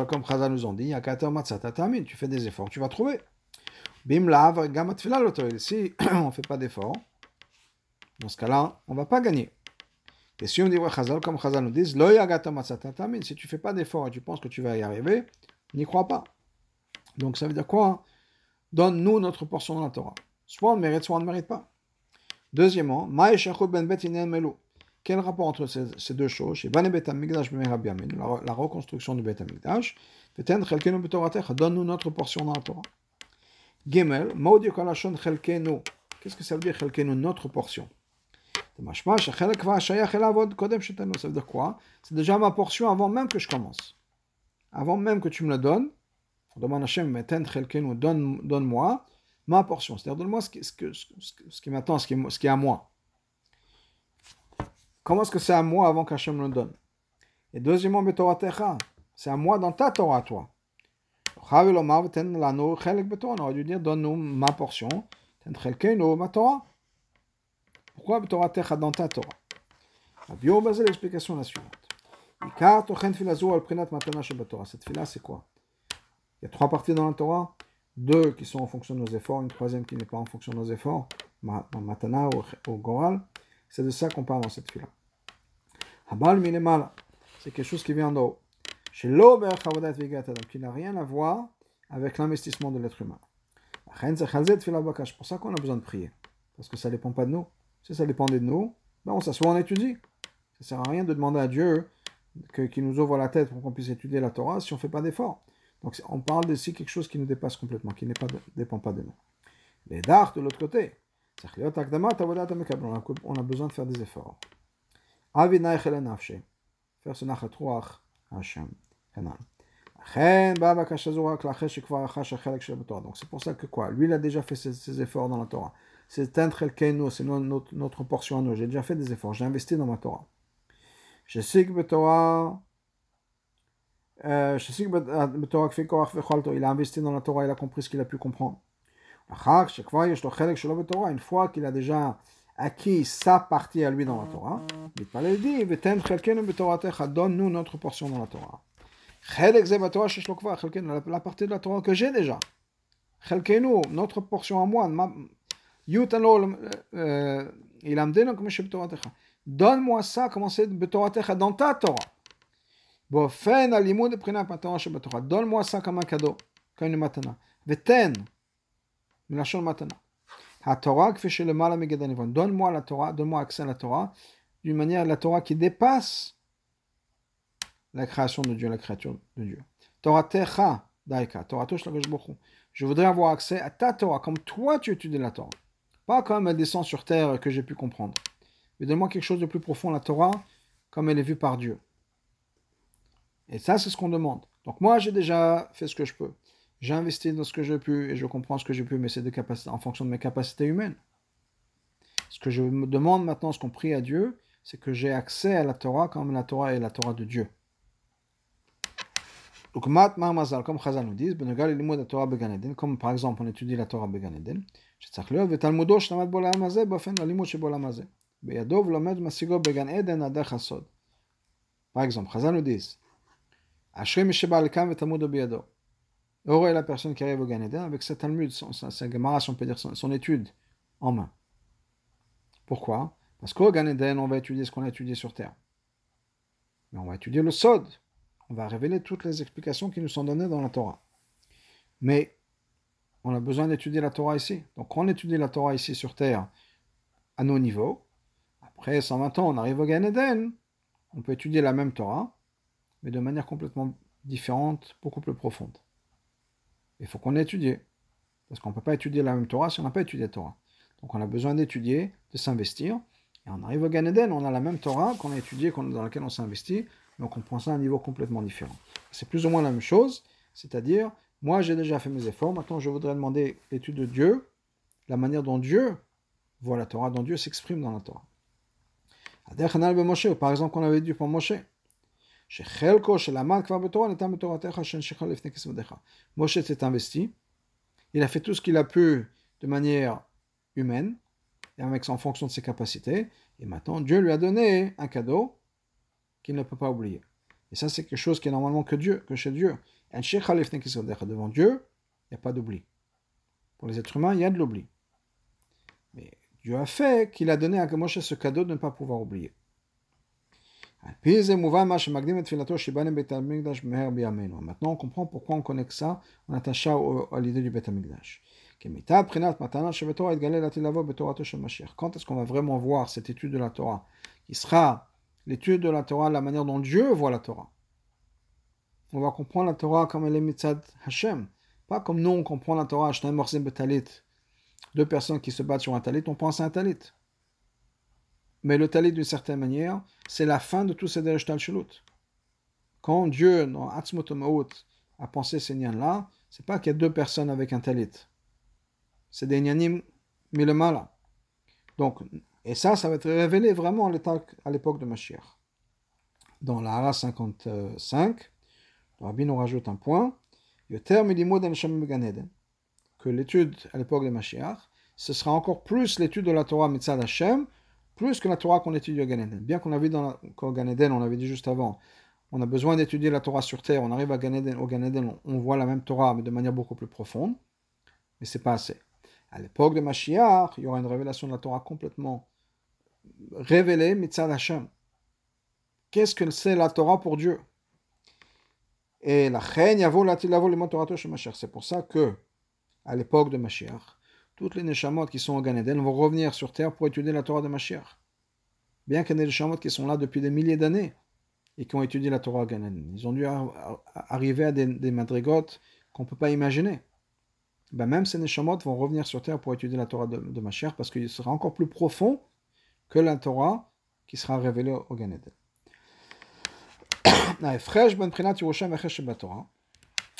Comme Chazal nous ont dit, tu fais des efforts, tu vas trouver. Si on ne fait pas d'efforts, dans ce cas-là, on ne va pas gagner. Et si on dit, Chazal, comme Chazal nous dit, si tu ne fais pas d'efforts et tu penses que tu vas y arriver, n'y crois pas. Donc ça veut dire quoi? Donne-nous notre portion dans la Torah. Soit on mérite, soit on ne mérite pas. Deuxièmement, ben quel rapport entre ces, deux choses? La reconstruction du Bet Amikdash. Donne-nous notre portion dans la Torah. Gimel, Qu'est-ce que ça veut dire notre portion? C'est déjà ma portion avant même que je commence. Avant même que tu me la donnes, à donne-moi ma portion. C'est-à-dire, donne-moi ce ce, ce qui m'attend, ce qui, est à moi. Comment est-ce que c'est à moi avant qu'Hachem me le donne? Et deuxièmement, c'est à moi dans ta Torah, toi. On aurait dû dire, donne-nous ma portion. ma Torah. Pourquoi Torah Techa dans ta Torah? Bio basé l'explication la suivante. Cette fila, c'est quoi? Il y a trois parties dans la Torah, deux qui sont en fonction de nos efforts, une troisième qui n'est pas en fonction de nos efforts, Matana ou Goral. C'est de ça qu'on parle dans cette fila. Habal Minemala, c'est quelque chose qui vient d'en haut. Chez l'Ober qui n'a rien à voir avec l'investissement de l'être humain. C'est pour ça qu'on a besoin de prier, parce que ça ne dépend pas de nous si ça dépendait de nous, ben on s'assoit, on étudie. Ça ne sert à rien de demander à Dieu qu'il nous ouvre la tête pour qu'on puisse étudier la Torah si on ne fait pas d'efforts. Donc on parle ici quelque chose qui nous dépasse complètement, qui ne dépend pas de nous. Les dards de l'autre côté, on a besoin de faire des efforts. Faire ce Hashem. Donc c'est pour ça que quoi? Lui, il a déjà fait ses efforts dans la Torah. C'est notre, notre portion à nous. J'ai déjà fait des efforts, j'ai investi dans ma Torah. Je sais que Torah. Euh, je sais que euh, Torah Il a investi dans la Torah, il a compris ce qu'il a pu comprendre. Une fois qu'il a déjà acquis sa partie à lui dans la Torah, il dit Donne-nous notre portion dans la Torah. La partie de la Torah que j'ai déjà. Notre portion à moi, Donne-moi ça, comment c'est dans ta Torah. Donne-moi ça comme un cadeau, comme une matana. Veten, mlachon matana. Donne-moi la Torah, donne-moi accès à la Torah, d'une manière, la Torah qui dépasse la création de Dieu, la créature de Dieu. Torah techa daika, Torah Je voudrais avoir accès à ta Torah, comme toi tu étudies la Torah. Pas comme elle descend sur terre que j'ai pu comprendre. Mais donne-moi quelque chose de plus profond, la Torah, comme elle est vue par Dieu. Et ça, c'est ce qu'on demande. Donc moi, j'ai déjà fait ce que je peux. J'ai investi dans ce que j'ai pu et je comprends ce que j'ai pu, mais c'est en fonction de mes capacités humaines. Ce que je me demande maintenant, ce qu'on prie à Dieu, c'est que j'ai accès à la Torah comme la Torah est la Torah de Dieu. Donc, comme Chazal nous dit, comme par exemple on étudie la Torah beganeden, שצריך להיות, ותלמודו שלמד בעולם הזה באופן הלימוד שבעולם הזה. בידו ולומד משיגו בגן עדן הדרך הסוד. Par exemple, Chazal nous dit, אשרי מי שבא לכאן ותלמודו בידו. Heureux est la personne qui arrive au Gan Eden avec sa Talmud, son, sa, sa Gemara, si on peut dire, son, son étude en main. Pourquoi Parce qu'au Gan Eden, on va étudier ce qu'on a étudié sur Terre. Mais on va étudier le Sod, on va révéler toutes les explications qui nous sont données dans la Torah. Mais on a besoin d'étudier la Torah ici. Donc on étudie la Torah ici sur Terre à nos niveaux. Après 120 ans, on arrive au Gan Eden, on peut étudier la même Torah, mais de manière complètement différente, beaucoup plus profonde. Il faut qu'on ait étudié. Parce qu'on ne peut pas étudier la même Torah si on n'a pas étudié la Torah. Donc on a besoin d'étudier, de s'investir. Et on arrive au Gan Eden, on a la même Torah qu'on a étudiée, dans laquelle on s'investit, donc on prend ça à un niveau complètement différent. C'est plus ou moins la même chose, c'est-à-dire, moi j'ai déjà fait mes efforts, maintenant je voudrais demander l'étude de Dieu, la manière dont Dieu voit la Torah, dont Dieu s'exprime dans la Torah. Par exemple, qu'on avait dit pour Moshe. Moshe s'est investi, il a fait tout ce qu'il a pu de manière humaine, et en fonction de ses capacités, et maintenant Dieu lui a donné un cadeau qu'il ne peut pas oublier. Et ça, c'est quelque chose qui est normalement que Dieu, que chez Dieu. Devant Dieu, il n'y a pas d'oubli. Pour les êtres humains, il y a de l'oubli. Mais Dieu a fait qu'il a donné à Moshe ce cadeau de ne pas pouvoir oublier. Maintenant, on comprend pourquoi on connecte ça, on attache à l'idée du Beth Amikdash. Quand est-ce qu'on va vraiment voir cette étude de la Torah qui sera l'étude de la Torah, la manière dont Dieu voit la Torah? On va comprendre la Torah comme elle est Hashem. Pas comme nous, on comprend la Torah, betalit. Deux personnes qui se battent sur un talit, on pense à un talit. Mais le talit, d'une certaine manière, c'est la fin de tous ces derech talshulut. Quand Dieu, dans Atzmut a pensé ces nians-là, c'est pas qu'il y a deux personnes avec un talit. C'est des nianim milemala. Donc, et ça, ça va être révélé vraiment à l'époque de Mashiach. Dans la Hara 55, Rabbi nous rajoute un point que l'étude à l'époque de Mashiach, ce sera encore plus l'étude de la Torah Mitzad Hashem, plus que la Torah qu'on étudie au Gan Eden. Bien qu'on a vu dans le Gan Eden, on l'avait dit juste avant, on a besoin d'étudier la Torah sur terre, on arrive à au Gan Eden, on voit la même Torah, mais de manière beaucoup plus profonde, mais c'est pas assez. À l'époque de Mashiach, il y aura une révélation de la Torah complètement révélé Mitzad Hashem. Qu'est-ce que c'est la Torah pour Dieu? Et la C'est pour ça que, à l'époque de Mashiach, toutes les Neshamot qui sont au Gan Eden vont revenir sur terre pour étudier la Torah de Mashiach. Bien qu'il y ait des Neshamot qui sont là depuis des milliers d'années et qui ont étudié la Torah au Gan Eden. Ils ont dû arriver à des, des madrigotes qu'on ne peut pas imaginer. Ben même ces Neshamot vont revenir sur terre pour étudier la Torah de, de Mashiach parce qu'il sera encore plus profond que la Torah qui sera révélé au Gan Eden.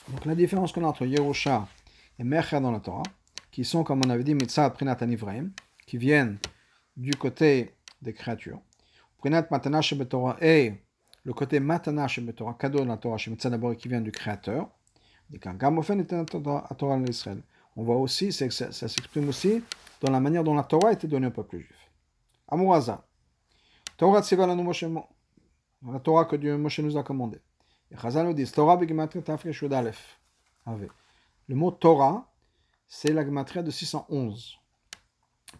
Donc la différence qu'on a entre Yerusha et Mecher dans la Torah, qui sont, comme on avait dit, Mitzah Prinat Anivraim, qui viennent du côté des créatures. Prinat Matana Torah et le côté Matana Torah, cadeau de la Torah, Mitzah d'abord, qui vient du créateur. On voit aussi, ça, ça s'exprime aussi dans la manière dont la Torah était donnée au peuple juif. Amouraza. Torah Tsivalanu Moshe, la Torah que Dieu Moshe nous a commandé. Et Chazal nous dit, Torah. Le mot Torah, c'est la gematria de 611.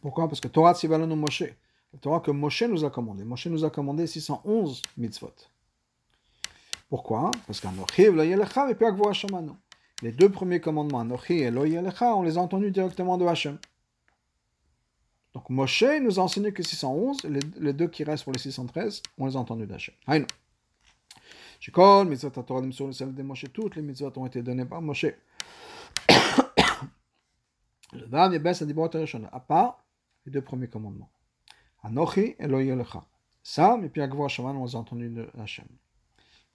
Pourquoi? Parce que Torah Tsivalanu Moshe, la Torah que Moshe nous a commandé. Moshe nous a commandé 611 mitzvot. Pourquoi? Parce qu'Anochi lo yelecha et Peakvo Hashamanu. Les deux premiers commandements, Anochi et lo yelecha, on les a entendus directement de Hashem. Donc Moshe nous a enseigné que 611, les, les, deux qui restent pour les 613, on les a entendus d'Hachem. Haïnou. Shikol, mitzvot Torah de Moshe, toutes les mitzvot ont été données par Moshe. Le Yebes a dit à part les deux premiers commandements. Anochi et. Ça, mais puis on les a entendus de.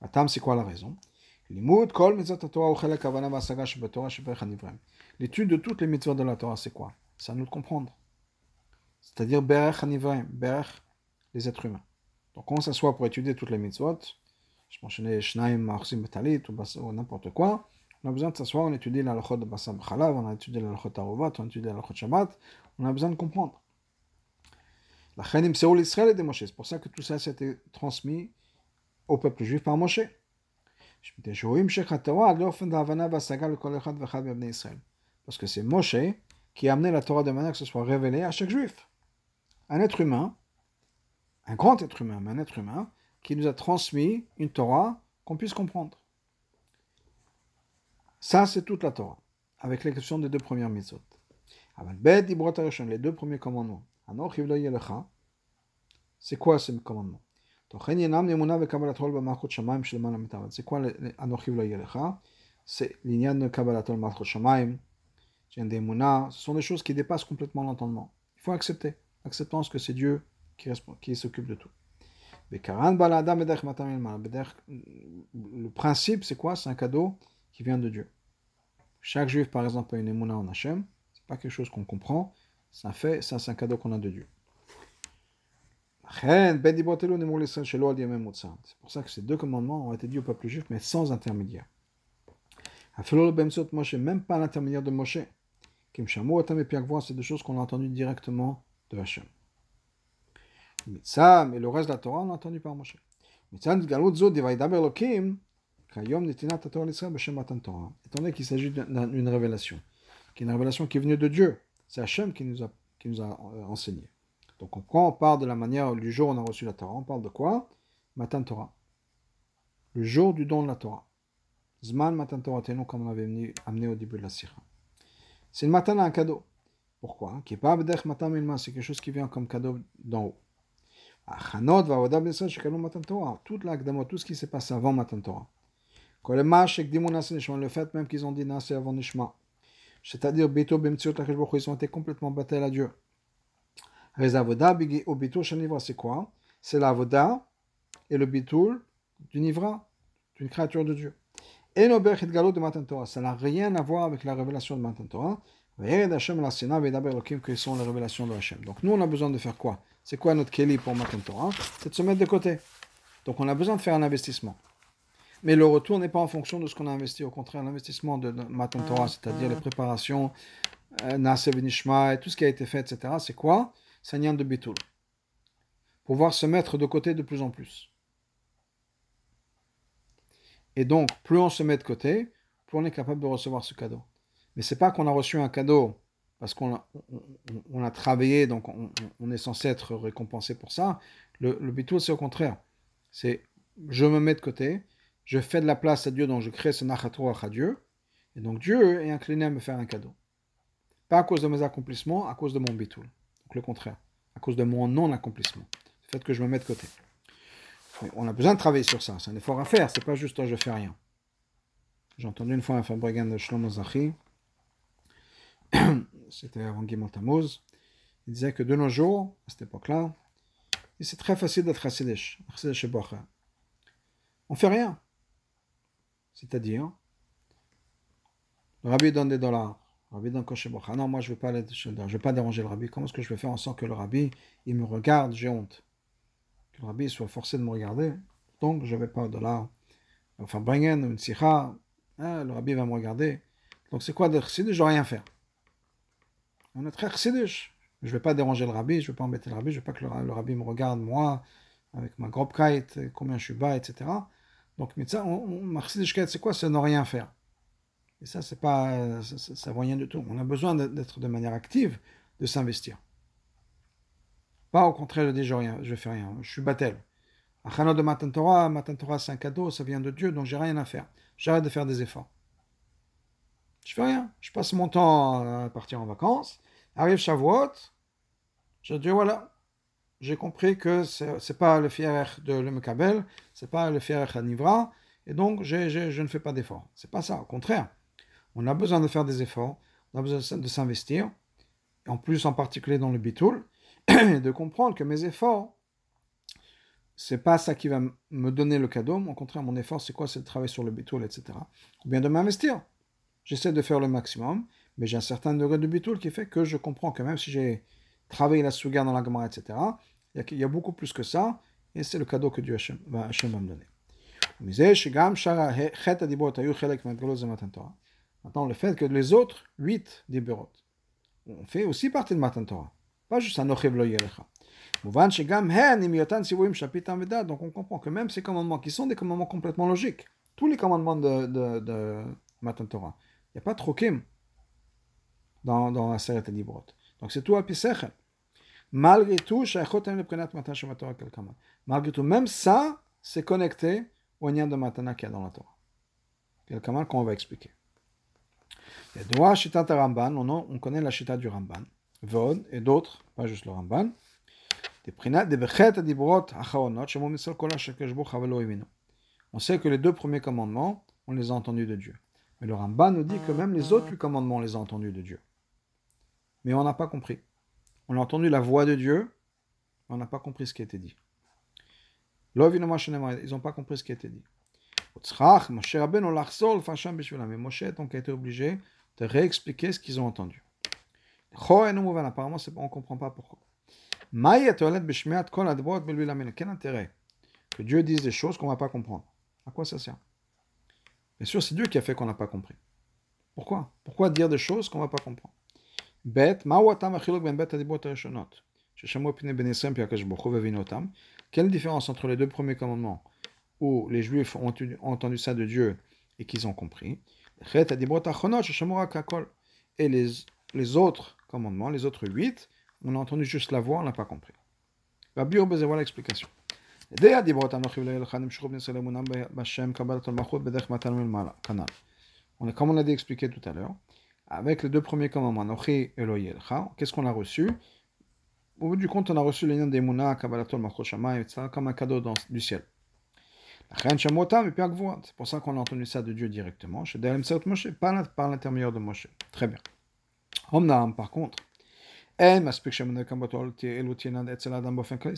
Atam, c'est quoi la raison? L'étude de toutes les mitzvot de la Torah, c'est quoi? C'est à nous de comprendre c'est-à-dire Berech Hanivraim, Berech, les êtres humains. Donc on s'assoit pour étudier toutes les mitzvot, je mentionnais Shnaim Ma'achsim Betalit ou n'importe quoi, on a besoin de s'asseoir, on étudie la lachot de Bassam Khalav, on a étudié la lachot Arovat, on a étudié la lachot Shabbat, on a besoin de comprendre. La Chanim Seoul Israël et de Moshe, c'est pour ça que tout ça s'était transmis au peuple juif par Moshe. Parce que c'est Moshe qui a amené la Torah de manière que ce soit révélé à chaque juif un être humain, un grand être humain, mais un être humain, qui nous a transmis une Torah qu'on puisse comprendre. Ça, c'est toute la Torah, avec l'exception des deux premières mitzvot. Les deux premiers commandements. C'est quoi ce commandement? C'est quoi C'est l'ignan de Kabbalatol Malchut Shamaim, ce sont des choses qui dépassent complètement l'entendement. Il faut accepter acceptant que c'est Dieu qui, qui s'occupe de tout. Le principe, c'est quoi? C'est un cadeau qui vient de Dieu. Chaque juif, par exemple, a une émouna en Hachem. C'est pas quelque chose qu'on comprend. Ça fait, ça, c'est un cadeau qu'on a de Dieu. C'est pour ça que ces deux commandements ont été dits au peuple juif, mais sans intermédiaire. Même pas l'intermédiaire de Moshe. C'est des choses qu'on a entendues directement de Hachem. Mitzah, mais le reste de la Torah, on a entendu par Moshe. Mitzah, Galut Zod, Devaidaber Elohim, Kayom Netinat Torah l'Israël, Beshem Matan Torah. Étant donné qu'il s'agit d'une révélation, qui est une révélation qui est venue de Dieu, c'est Hachem qui nous a, qui nous a euh, enseigné. Donc on prend, on parle de la manière du jour où on a reçu la Torah. On parle de quoi? Matan Torah. Le jour du don de la Torah. Zman Matan Torah, comme on avait amené au début de la Sira. C'est une matin un cadeau. Pourquoi pas c'est quelque chose qui vient comme cadeau d'en haut. Toute l'agdama, tout ce qui s'est passé avant Matan Torah. Le fait même qu'ils ont dit Nase avant Nishma. C'est-à-dire, ils ont été complètement battus à Dieu. C'est quoi? C'est l'avoda et le bitul du nivra, d'une créature de Dieu. Et Ça n'a rien à voir avec la révélation de Matan Torah qui sont les révélations de Hachem. Donc nous, on a besoin de faire quoi C'est quoi notre Keli pour Matan Torah C'est de se mettre de côté. Donc on a besoin de faire un investissement. Mais le retour n'est pas en fonction de ce qu'on a investi. Au contraire, l'investissement de Matan Torah, ah, c'est-à-dire les préparations, euh, Nase et tout ce qui a été fait, etc., c'est quoi? C'est un de Bitul. Pouvoir se mettre de côté de plus en plus. Et donc, plus on se met de côté, plus on est capable de recevoir ce cadeau. Mais c'est pas qu'on a reçu un cadeau parce qu'on a, travaillé, donc on, est censé être récompensé pour ça. Le, le c'est au contraire. C'est je me mets de côté, je fais de la place à Dieu, donc je crée ce nachatouach à Dieu, et donc Dieu est incliné à me faire un cadeau. Pas à cause de mes accomplissements, à cause de mon bitoul. Donc le contraire, à cause de mon non-accomplissement. Le fait que je me mets de côté. on a besoin de travailler sur ça, c'est un effort à faire, c'est pas juste oh, je fais rien. J'ai entendu une fois un fabricant de Shlomo Zachi, c'était avant Gimel Tammuz, il disait que de nos jours, à cette époque-là, c'est très facile d'être Hassidish, Hassidish On fait rien. C'est-à-dire, le rabbi donne des dollars. Le rabbi donne kosher Ah non, moi je ne je vais pas déranger le rabbi. Comment est-ce que je vais faire en sorte que le rabbi, il me regarde, j'ai honte. Que le rabbi soit forcé de me regarder. Donc je ne vais pas au dollar. Enfin, bringen, une sikha, hein, le rabbi va me regarder. Donc c'est quoi d'être chassidish Je ne vais rien faire. On est très chassidish. Je ne vais pas déranger le rabbi, je ne vais pas embêter le rabbi, je ne veux pas que le, rabbi me regarde, moi, avec ma grobe kite, combien je suis bas, etc. Donc, mais ça, on, c'est quoi? C'est ne rien faire. Et ça, c'est pas, ça, ça, vaut rien du tout. On a besoin d'être de manière active, de s'investir. Pas au contraire de dire je rien, je fais rien, je suis battel. Achana de Matan Torah, Matan Torah c'est un cadeau, ça vient de Dieu, donc j'ai rien à faire. J'arrête de faire des efforts. Je fais rien. Je passe mon temps à partir en vacances. Arrive Shavuot, je dis voilà, j'ai compris que c'est n'est pas le fier de le Mekabel, c'est pas le fier Nivra, et donc je ne fais pas d'efforts. C'est pas ça, au contraire. On a besoin de faire des efforts, on a besoin de s'investir, en plus en particulier dans le bitoul, et de comprendre que mes efforts, c'est pas ça qui va me donner le cadeau, au contraire, mon effort, c'est quoi? C'est de travailler sur le bitoul, etc. Ou bien de m'investir. J'essaie de faire le maximum, mais j'ai un certain degré de bitoul qui fait que je comprends que même si j'ai travaillé la souga dans la Gemara, etc., il y, a, beaucoup plus que ça, et c'est le cadeau que Dieu va, va me donner. Maintenant, le fait que les autres, huit Diberot, on fait aussi partie de Matan Torah. Pas juste un Ochev. Donc on comprend que même ces commandements, qui sont des commandements complètement logiques, tous les commandements de, de, Torah, il n'y a pas de trokim dans, dans la Seret Dibrot. Donc c'est tout à Pisechel. Malgré tout, Malgré tout, même ça, c'est connecté au lien de Matana qu'il y a dans la Torah. Quelqu'un qu'on va expliquer. Ramban, on connaît la chita du Ramban, Vod et d'autres, pas juste le Ramban. On sait que les deux premiers commandements, on les a entendus de Dieu. Mais le Ramban nous dit que même les autres commandements, on les a entendus de Dieu. Mais on n'a pas compris. On a entendu la voix de Dieu, mais on n'a pas compris ce qui a été dit. Ils n'ont pas compris ce qui a été dit. Mais Moshe a été obligé de réexpliquer ce qu'ils ont entendu. Apparemment, on ne comprend pas pourquoi. Quel intérêt que Dieu dise des choses qu'on ne va pas comprendre? À quoi ça sert? Bien sûr, c'est Dieu qui a fait qu'on n'a pas compris. Pourquoi? Pourquoi dire des choses qu'on ne va pas comprendre? Ben Quelle différence entre les deux premiers commandements où les Juifs ont entendu ça de Dieu et qu'ils ont compris. Et les, autres commandements, les autres huit, on a entendu juste la voix, on n'a pas compris. On est, comme on l'a dit expliqué tout à l'heure, avec les deux premiers commandements, qu'est-ce qu'on a reçu? Au bout du compte, on a reçu les noms des Muna, Kabbalatol, etc., comme un cadeau du ciel. C'est pour ça qu'on a entendu ça de Dieu directement, pas par l'intermédiaire de Moshe. Très bien. Omnam, par contre, ça ne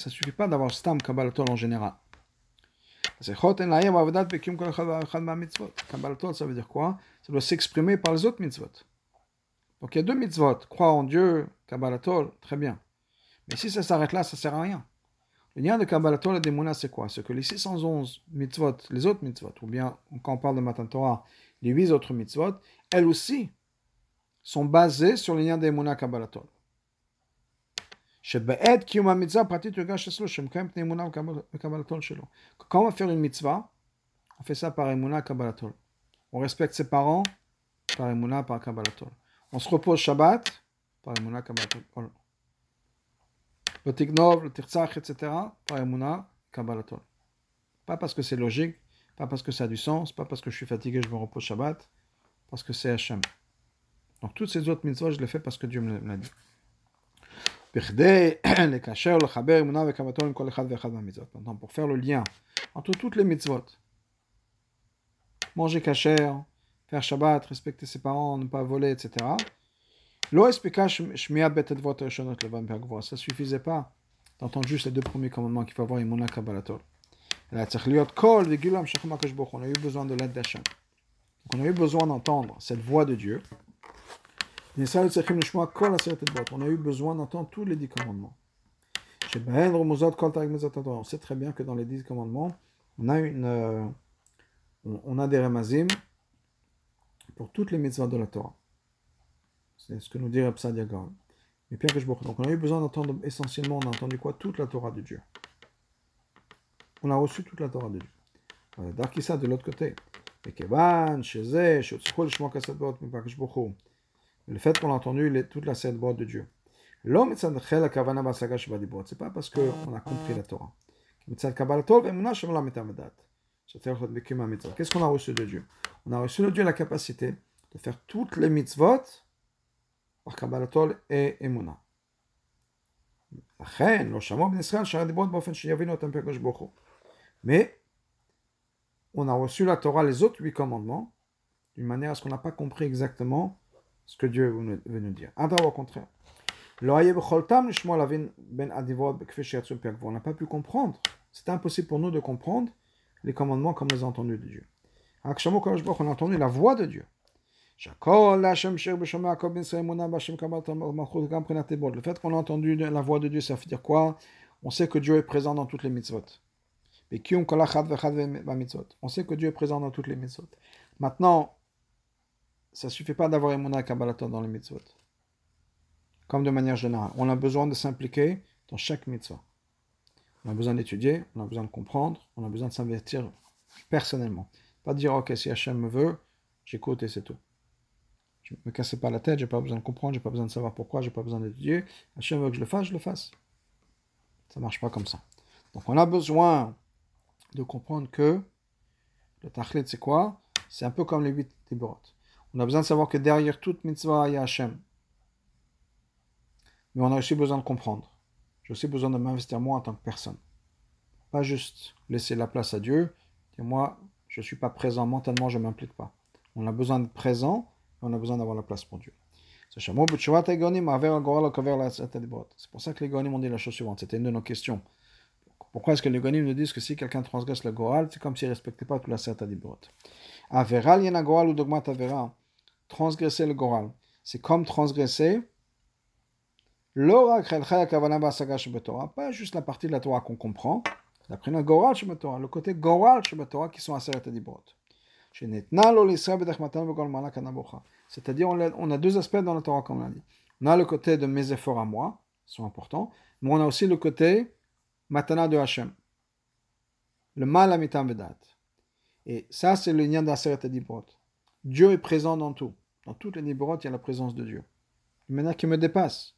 suffit pas d'avoir Stam Kabbalatol en général. Kabbalatol, ça veut dire quoi? Ça doit s'exprimer par les autres mitzvot. Donc il y a deux mitzvot. Croire en Dieu, Kabbalatol, très bien. Mais si ça s'arrête là, ça ne sert à rien. Le lien de Kabbalatol et des Mounas, c'est quoi? C'est que les 611 mitzvot, les autres mitzvot, ou bien quand on parle de Matan Torah, les 8 autres mitzvot, elles aussi sont basées sur le lien des Mounas Kabbalatol. Quand on va faire une mitzvah, on fait ça par Emunah Kabbalatol. On respecte ses parents par Emunah, par Kabbalatol. On se repose Shabbat par Emunah Kabbalatol. Le Tignov, le Tirtzach, etc. par Emunah Kabbalatol. Pas parce que c'est logique, pas parce que ça a du sens, pas parce que je suis fatigué, je me repose Shabbat, parce que c'est Hachem. Donc toutes ces autres mitzvahs, je les fais parce que Dieu me l'a dit. pour faire le lien entre toutes les mitzvot, manger kasher, faire Shabbat, respecter ses parents, ne pas voler, etc. Ça ne suffisait pas d'entendre juste les deux premiers commandements qu'il faut avoir Imuna. On a eu besoin de l'aide d'Hachem. On a eu besoin d'entendre cette voix de Dieu. On a eu besoin d'entendre tous les dix commandements. On sait très bien que dans les dix commandements, on a, une, euh, on a des remazim pour toutes les mitzvahs de la Torah. C'est ce que nous dit Rabsa Diagon. Donc on a eu besoin d'entendre essentiellement, on a entendu quoi? Toute la Torah de Dieu. On a reçu toute la Torah de Dieu. ça de l'autre côté. Le fait qu'on a entendu toute la scène de Dieu. C'est pas parce qu'on a compris la Torah. Qu'est-ce qu'on a reçu de Dieu? On a reçu de Dieu la capacité de faire toutes les mitzvot par Kabbalatol et Emuna. Mais on a reçu la Torah, les autres huit commandements, d'une manière à ce qu'on n'a pas compris exactement ce que Dieu veut nous dire. au contraire. On n'a pas pu comprendre. C'était impossible pour nous de comprendre les commandements comme les entendus de Dieu. On a entendu la voix de Dieu. Le fait qu'on a entendu la voix de Dieu, ça veut dire quoi? On sait que Dieu est présent dans toutes les mitzvot. On sait que Dieu est présent dans toutes les mitzvot. Maintenant, ça ne suffit pas d'avoir Emunah Kabbalaton dans les mitzvot. Comme de manière générale. On a besoin de s'impliquer dans chaque mitzvah. On a besoin d'étudier, on a besoin de comprendre, on a besoin de s'investir personnellement. Pas dire, ok, si Hachem me veut, j'écoute et c'est tout. Je ne me casse pas la tête, j'ai pas besoin de comprendre, j'ai pas besoin de savoir pourquoi, j'ai pas besoin d'étudier. Hachem veut que je le fasse, je le fasse. Ça marche pas comme ça. Donc on a besoin de comprendre que le tachlit c'est quoi? C'est un peu comme les huit tiborot. On a besoin de savoir que derrière toute mitzvah, il y a Hachem. Mais on a aussi besoin de comprendre. J'ai aussi besoin de m'investir moi en tant que personne. Pas juste laisser la place à Dieu. Et moi, je ne suis pas présent mentalement, je ne m'implique pas. On a besoin d'être présent on a besoin d'avoir la place pour Dieu. C'est pour ça que les Gonim ont dit la chose suivante. C'était une de nos questions. Pourquoi est-ce que les Gonim nous disent que si quelqu'un transgresse le Goral, c'est comme s'il ne respectait pas toute la Serta Dibrot Averal yena Goral ou Dogmat Avera. Transgresser le Goral, c'est comme transgresser pas juste la partie de la Torah qu'on comprend, le Goral le côté Goral qui sont à Serta Dibrot. C'est-à-dire, on a deux aspects dans la Torah, comme on l'a dit. On a le côté de mes efforts à moi, qui sont importants, mais on a aussi le côté matana de Hachem. Le mal à mitam. Et ça, c'est le lien d'Aseret et Dibrot. Dieu est présent dans tout. Dans toutes les Dibrot, il y a la présence de Dieu. Une manière qui me dépasse.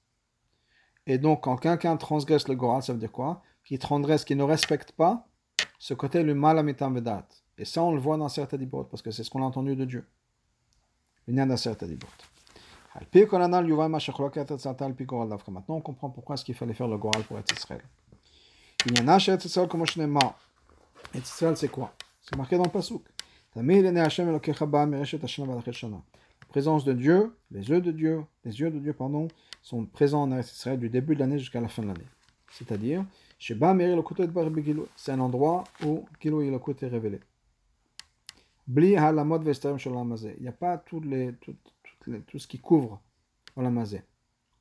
Et donc, quand quelqu'un transgresse le Goral, ça veut dire quoi? Qui transgresse, qui ne respecte pas ce côté, le mal à vedat. Et ça, on le voit dans certains Dibrot, parce que c'est ce qu'on a entendu de Dieu. Maintenant, on comprend pourquoi est-ce qu'il fallait faire le Goral pour être Israël. Israël, c'est quoi? C'est marqué dans le Pasuk. Présence de Dieu, les yeux de Dieu, les yeux de Dieu, pardon, sont présents en Israël du début de l'année jusqu'à la fin de l'année. C'est-à-dire, c'est un endroit où Kilo est révélé. Il n'y a pas tout, les, tout, les, tout, ce qui couvre Olamazé.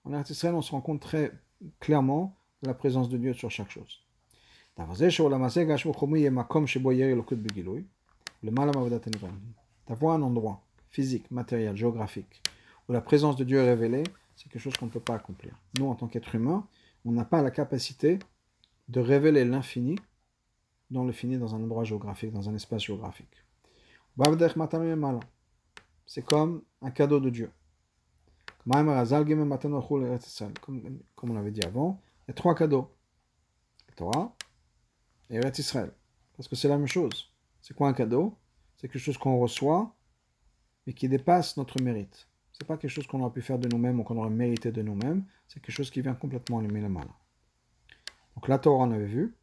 En Israël, on se rend compte très clairement de la présence de Dieu sur chaque chose. D'avoir un endroit physique, matériel, géographique, où la présence de Dieu est révélée, c'est quelque chose qu'on ne peut pas accomplir. Nous, en tant qu'être humain, on n'a pas la capacité de révéler l'infini dans le fini dans un endroit géographique, dans un espace géographique. C'est comme un cadeau de Dieu. Comme, on l'avait dit avant, il y a trois cadeaux. La Torah et Eretz Israël. Parce que c'est la même chose. C'est quoi un cadeau? C'est quelque chose qu'on reçoit, mais qui dépasse notre mérite. C'est pas quelque chose qu'on aurait pu faire de nous-mêmes ou qu'on aurait mérité de nous-mêmes. C'est quelque chose qui vient complètement allumer le mal. Donc la Torah, on avait vu.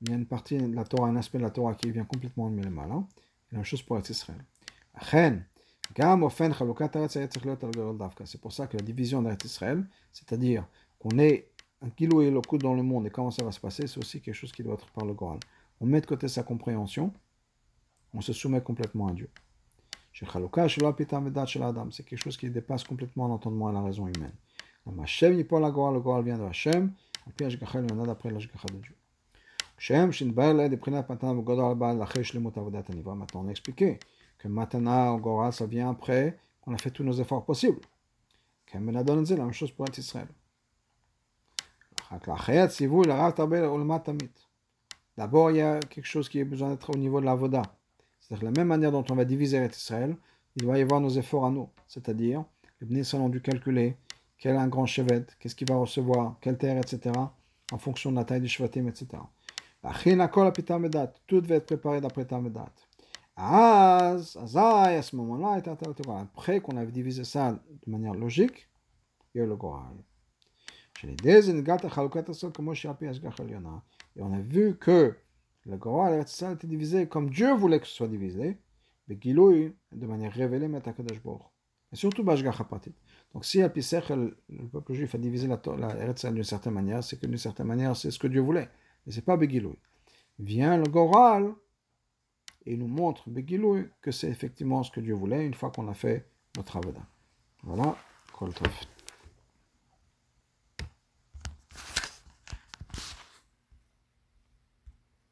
Il y a une partie de la Torah, un aspect de la Torah qui vient complètement allumer le mal. C'est la même chose pour Israël. C'est pour ça que la division d'Eretz Israël, c'est-à-dire qu'on est un kilo et le coup dans le monde et comment ça va se passer, c'est aussi quelque chose qui doit être par le Goral. On met de côté sa compréhension, on se soumet complètement à Dieu. C'est quelque chose qui dépasse complètement l'entendement et la raison humaine. Le Goral vient de Hachem, il y en a d'après l'Ashgacha de Dieu. Maintenant, on a expliqué que Matana, Goral, ça vient après qu'on a fait tous nos efforts possibles. C'est la même chose pour être Israël. D'abord, il y a quelque chose qui a besoin d'être au niveau de la voda. C'est-à-dire la même manière dont on va diviser Israël, il doit y avoir nos efforts à nous. C'est-à-dire, les Bnei ont dû calculer quel est un grand chevet, qu'est-ce qu'il va recevoir, quelle terre, etc., en fonction de la taille du chevatim, etc. Tout devait être préparé d'après Tamedat. À ce moment-là, après qu'on avait divisé ça de manière logique, il y a le Goral. Et on a vu que le Goral était divisé comme Dieu voulait que ce soit divisé, de manière révélée, mais Et surtout, Donc, si à le peuple juif a divisé la, la d'une certaine manière, c'est que d'une certaine manière, c'est ce que Dieu voulait. Mais ce n'est pas Begiloui. Vient le Goral et nous montre Begiloui que c'est effectivement ce que Dieu voulait une fois qu'on a fait notre avoda. Voilà.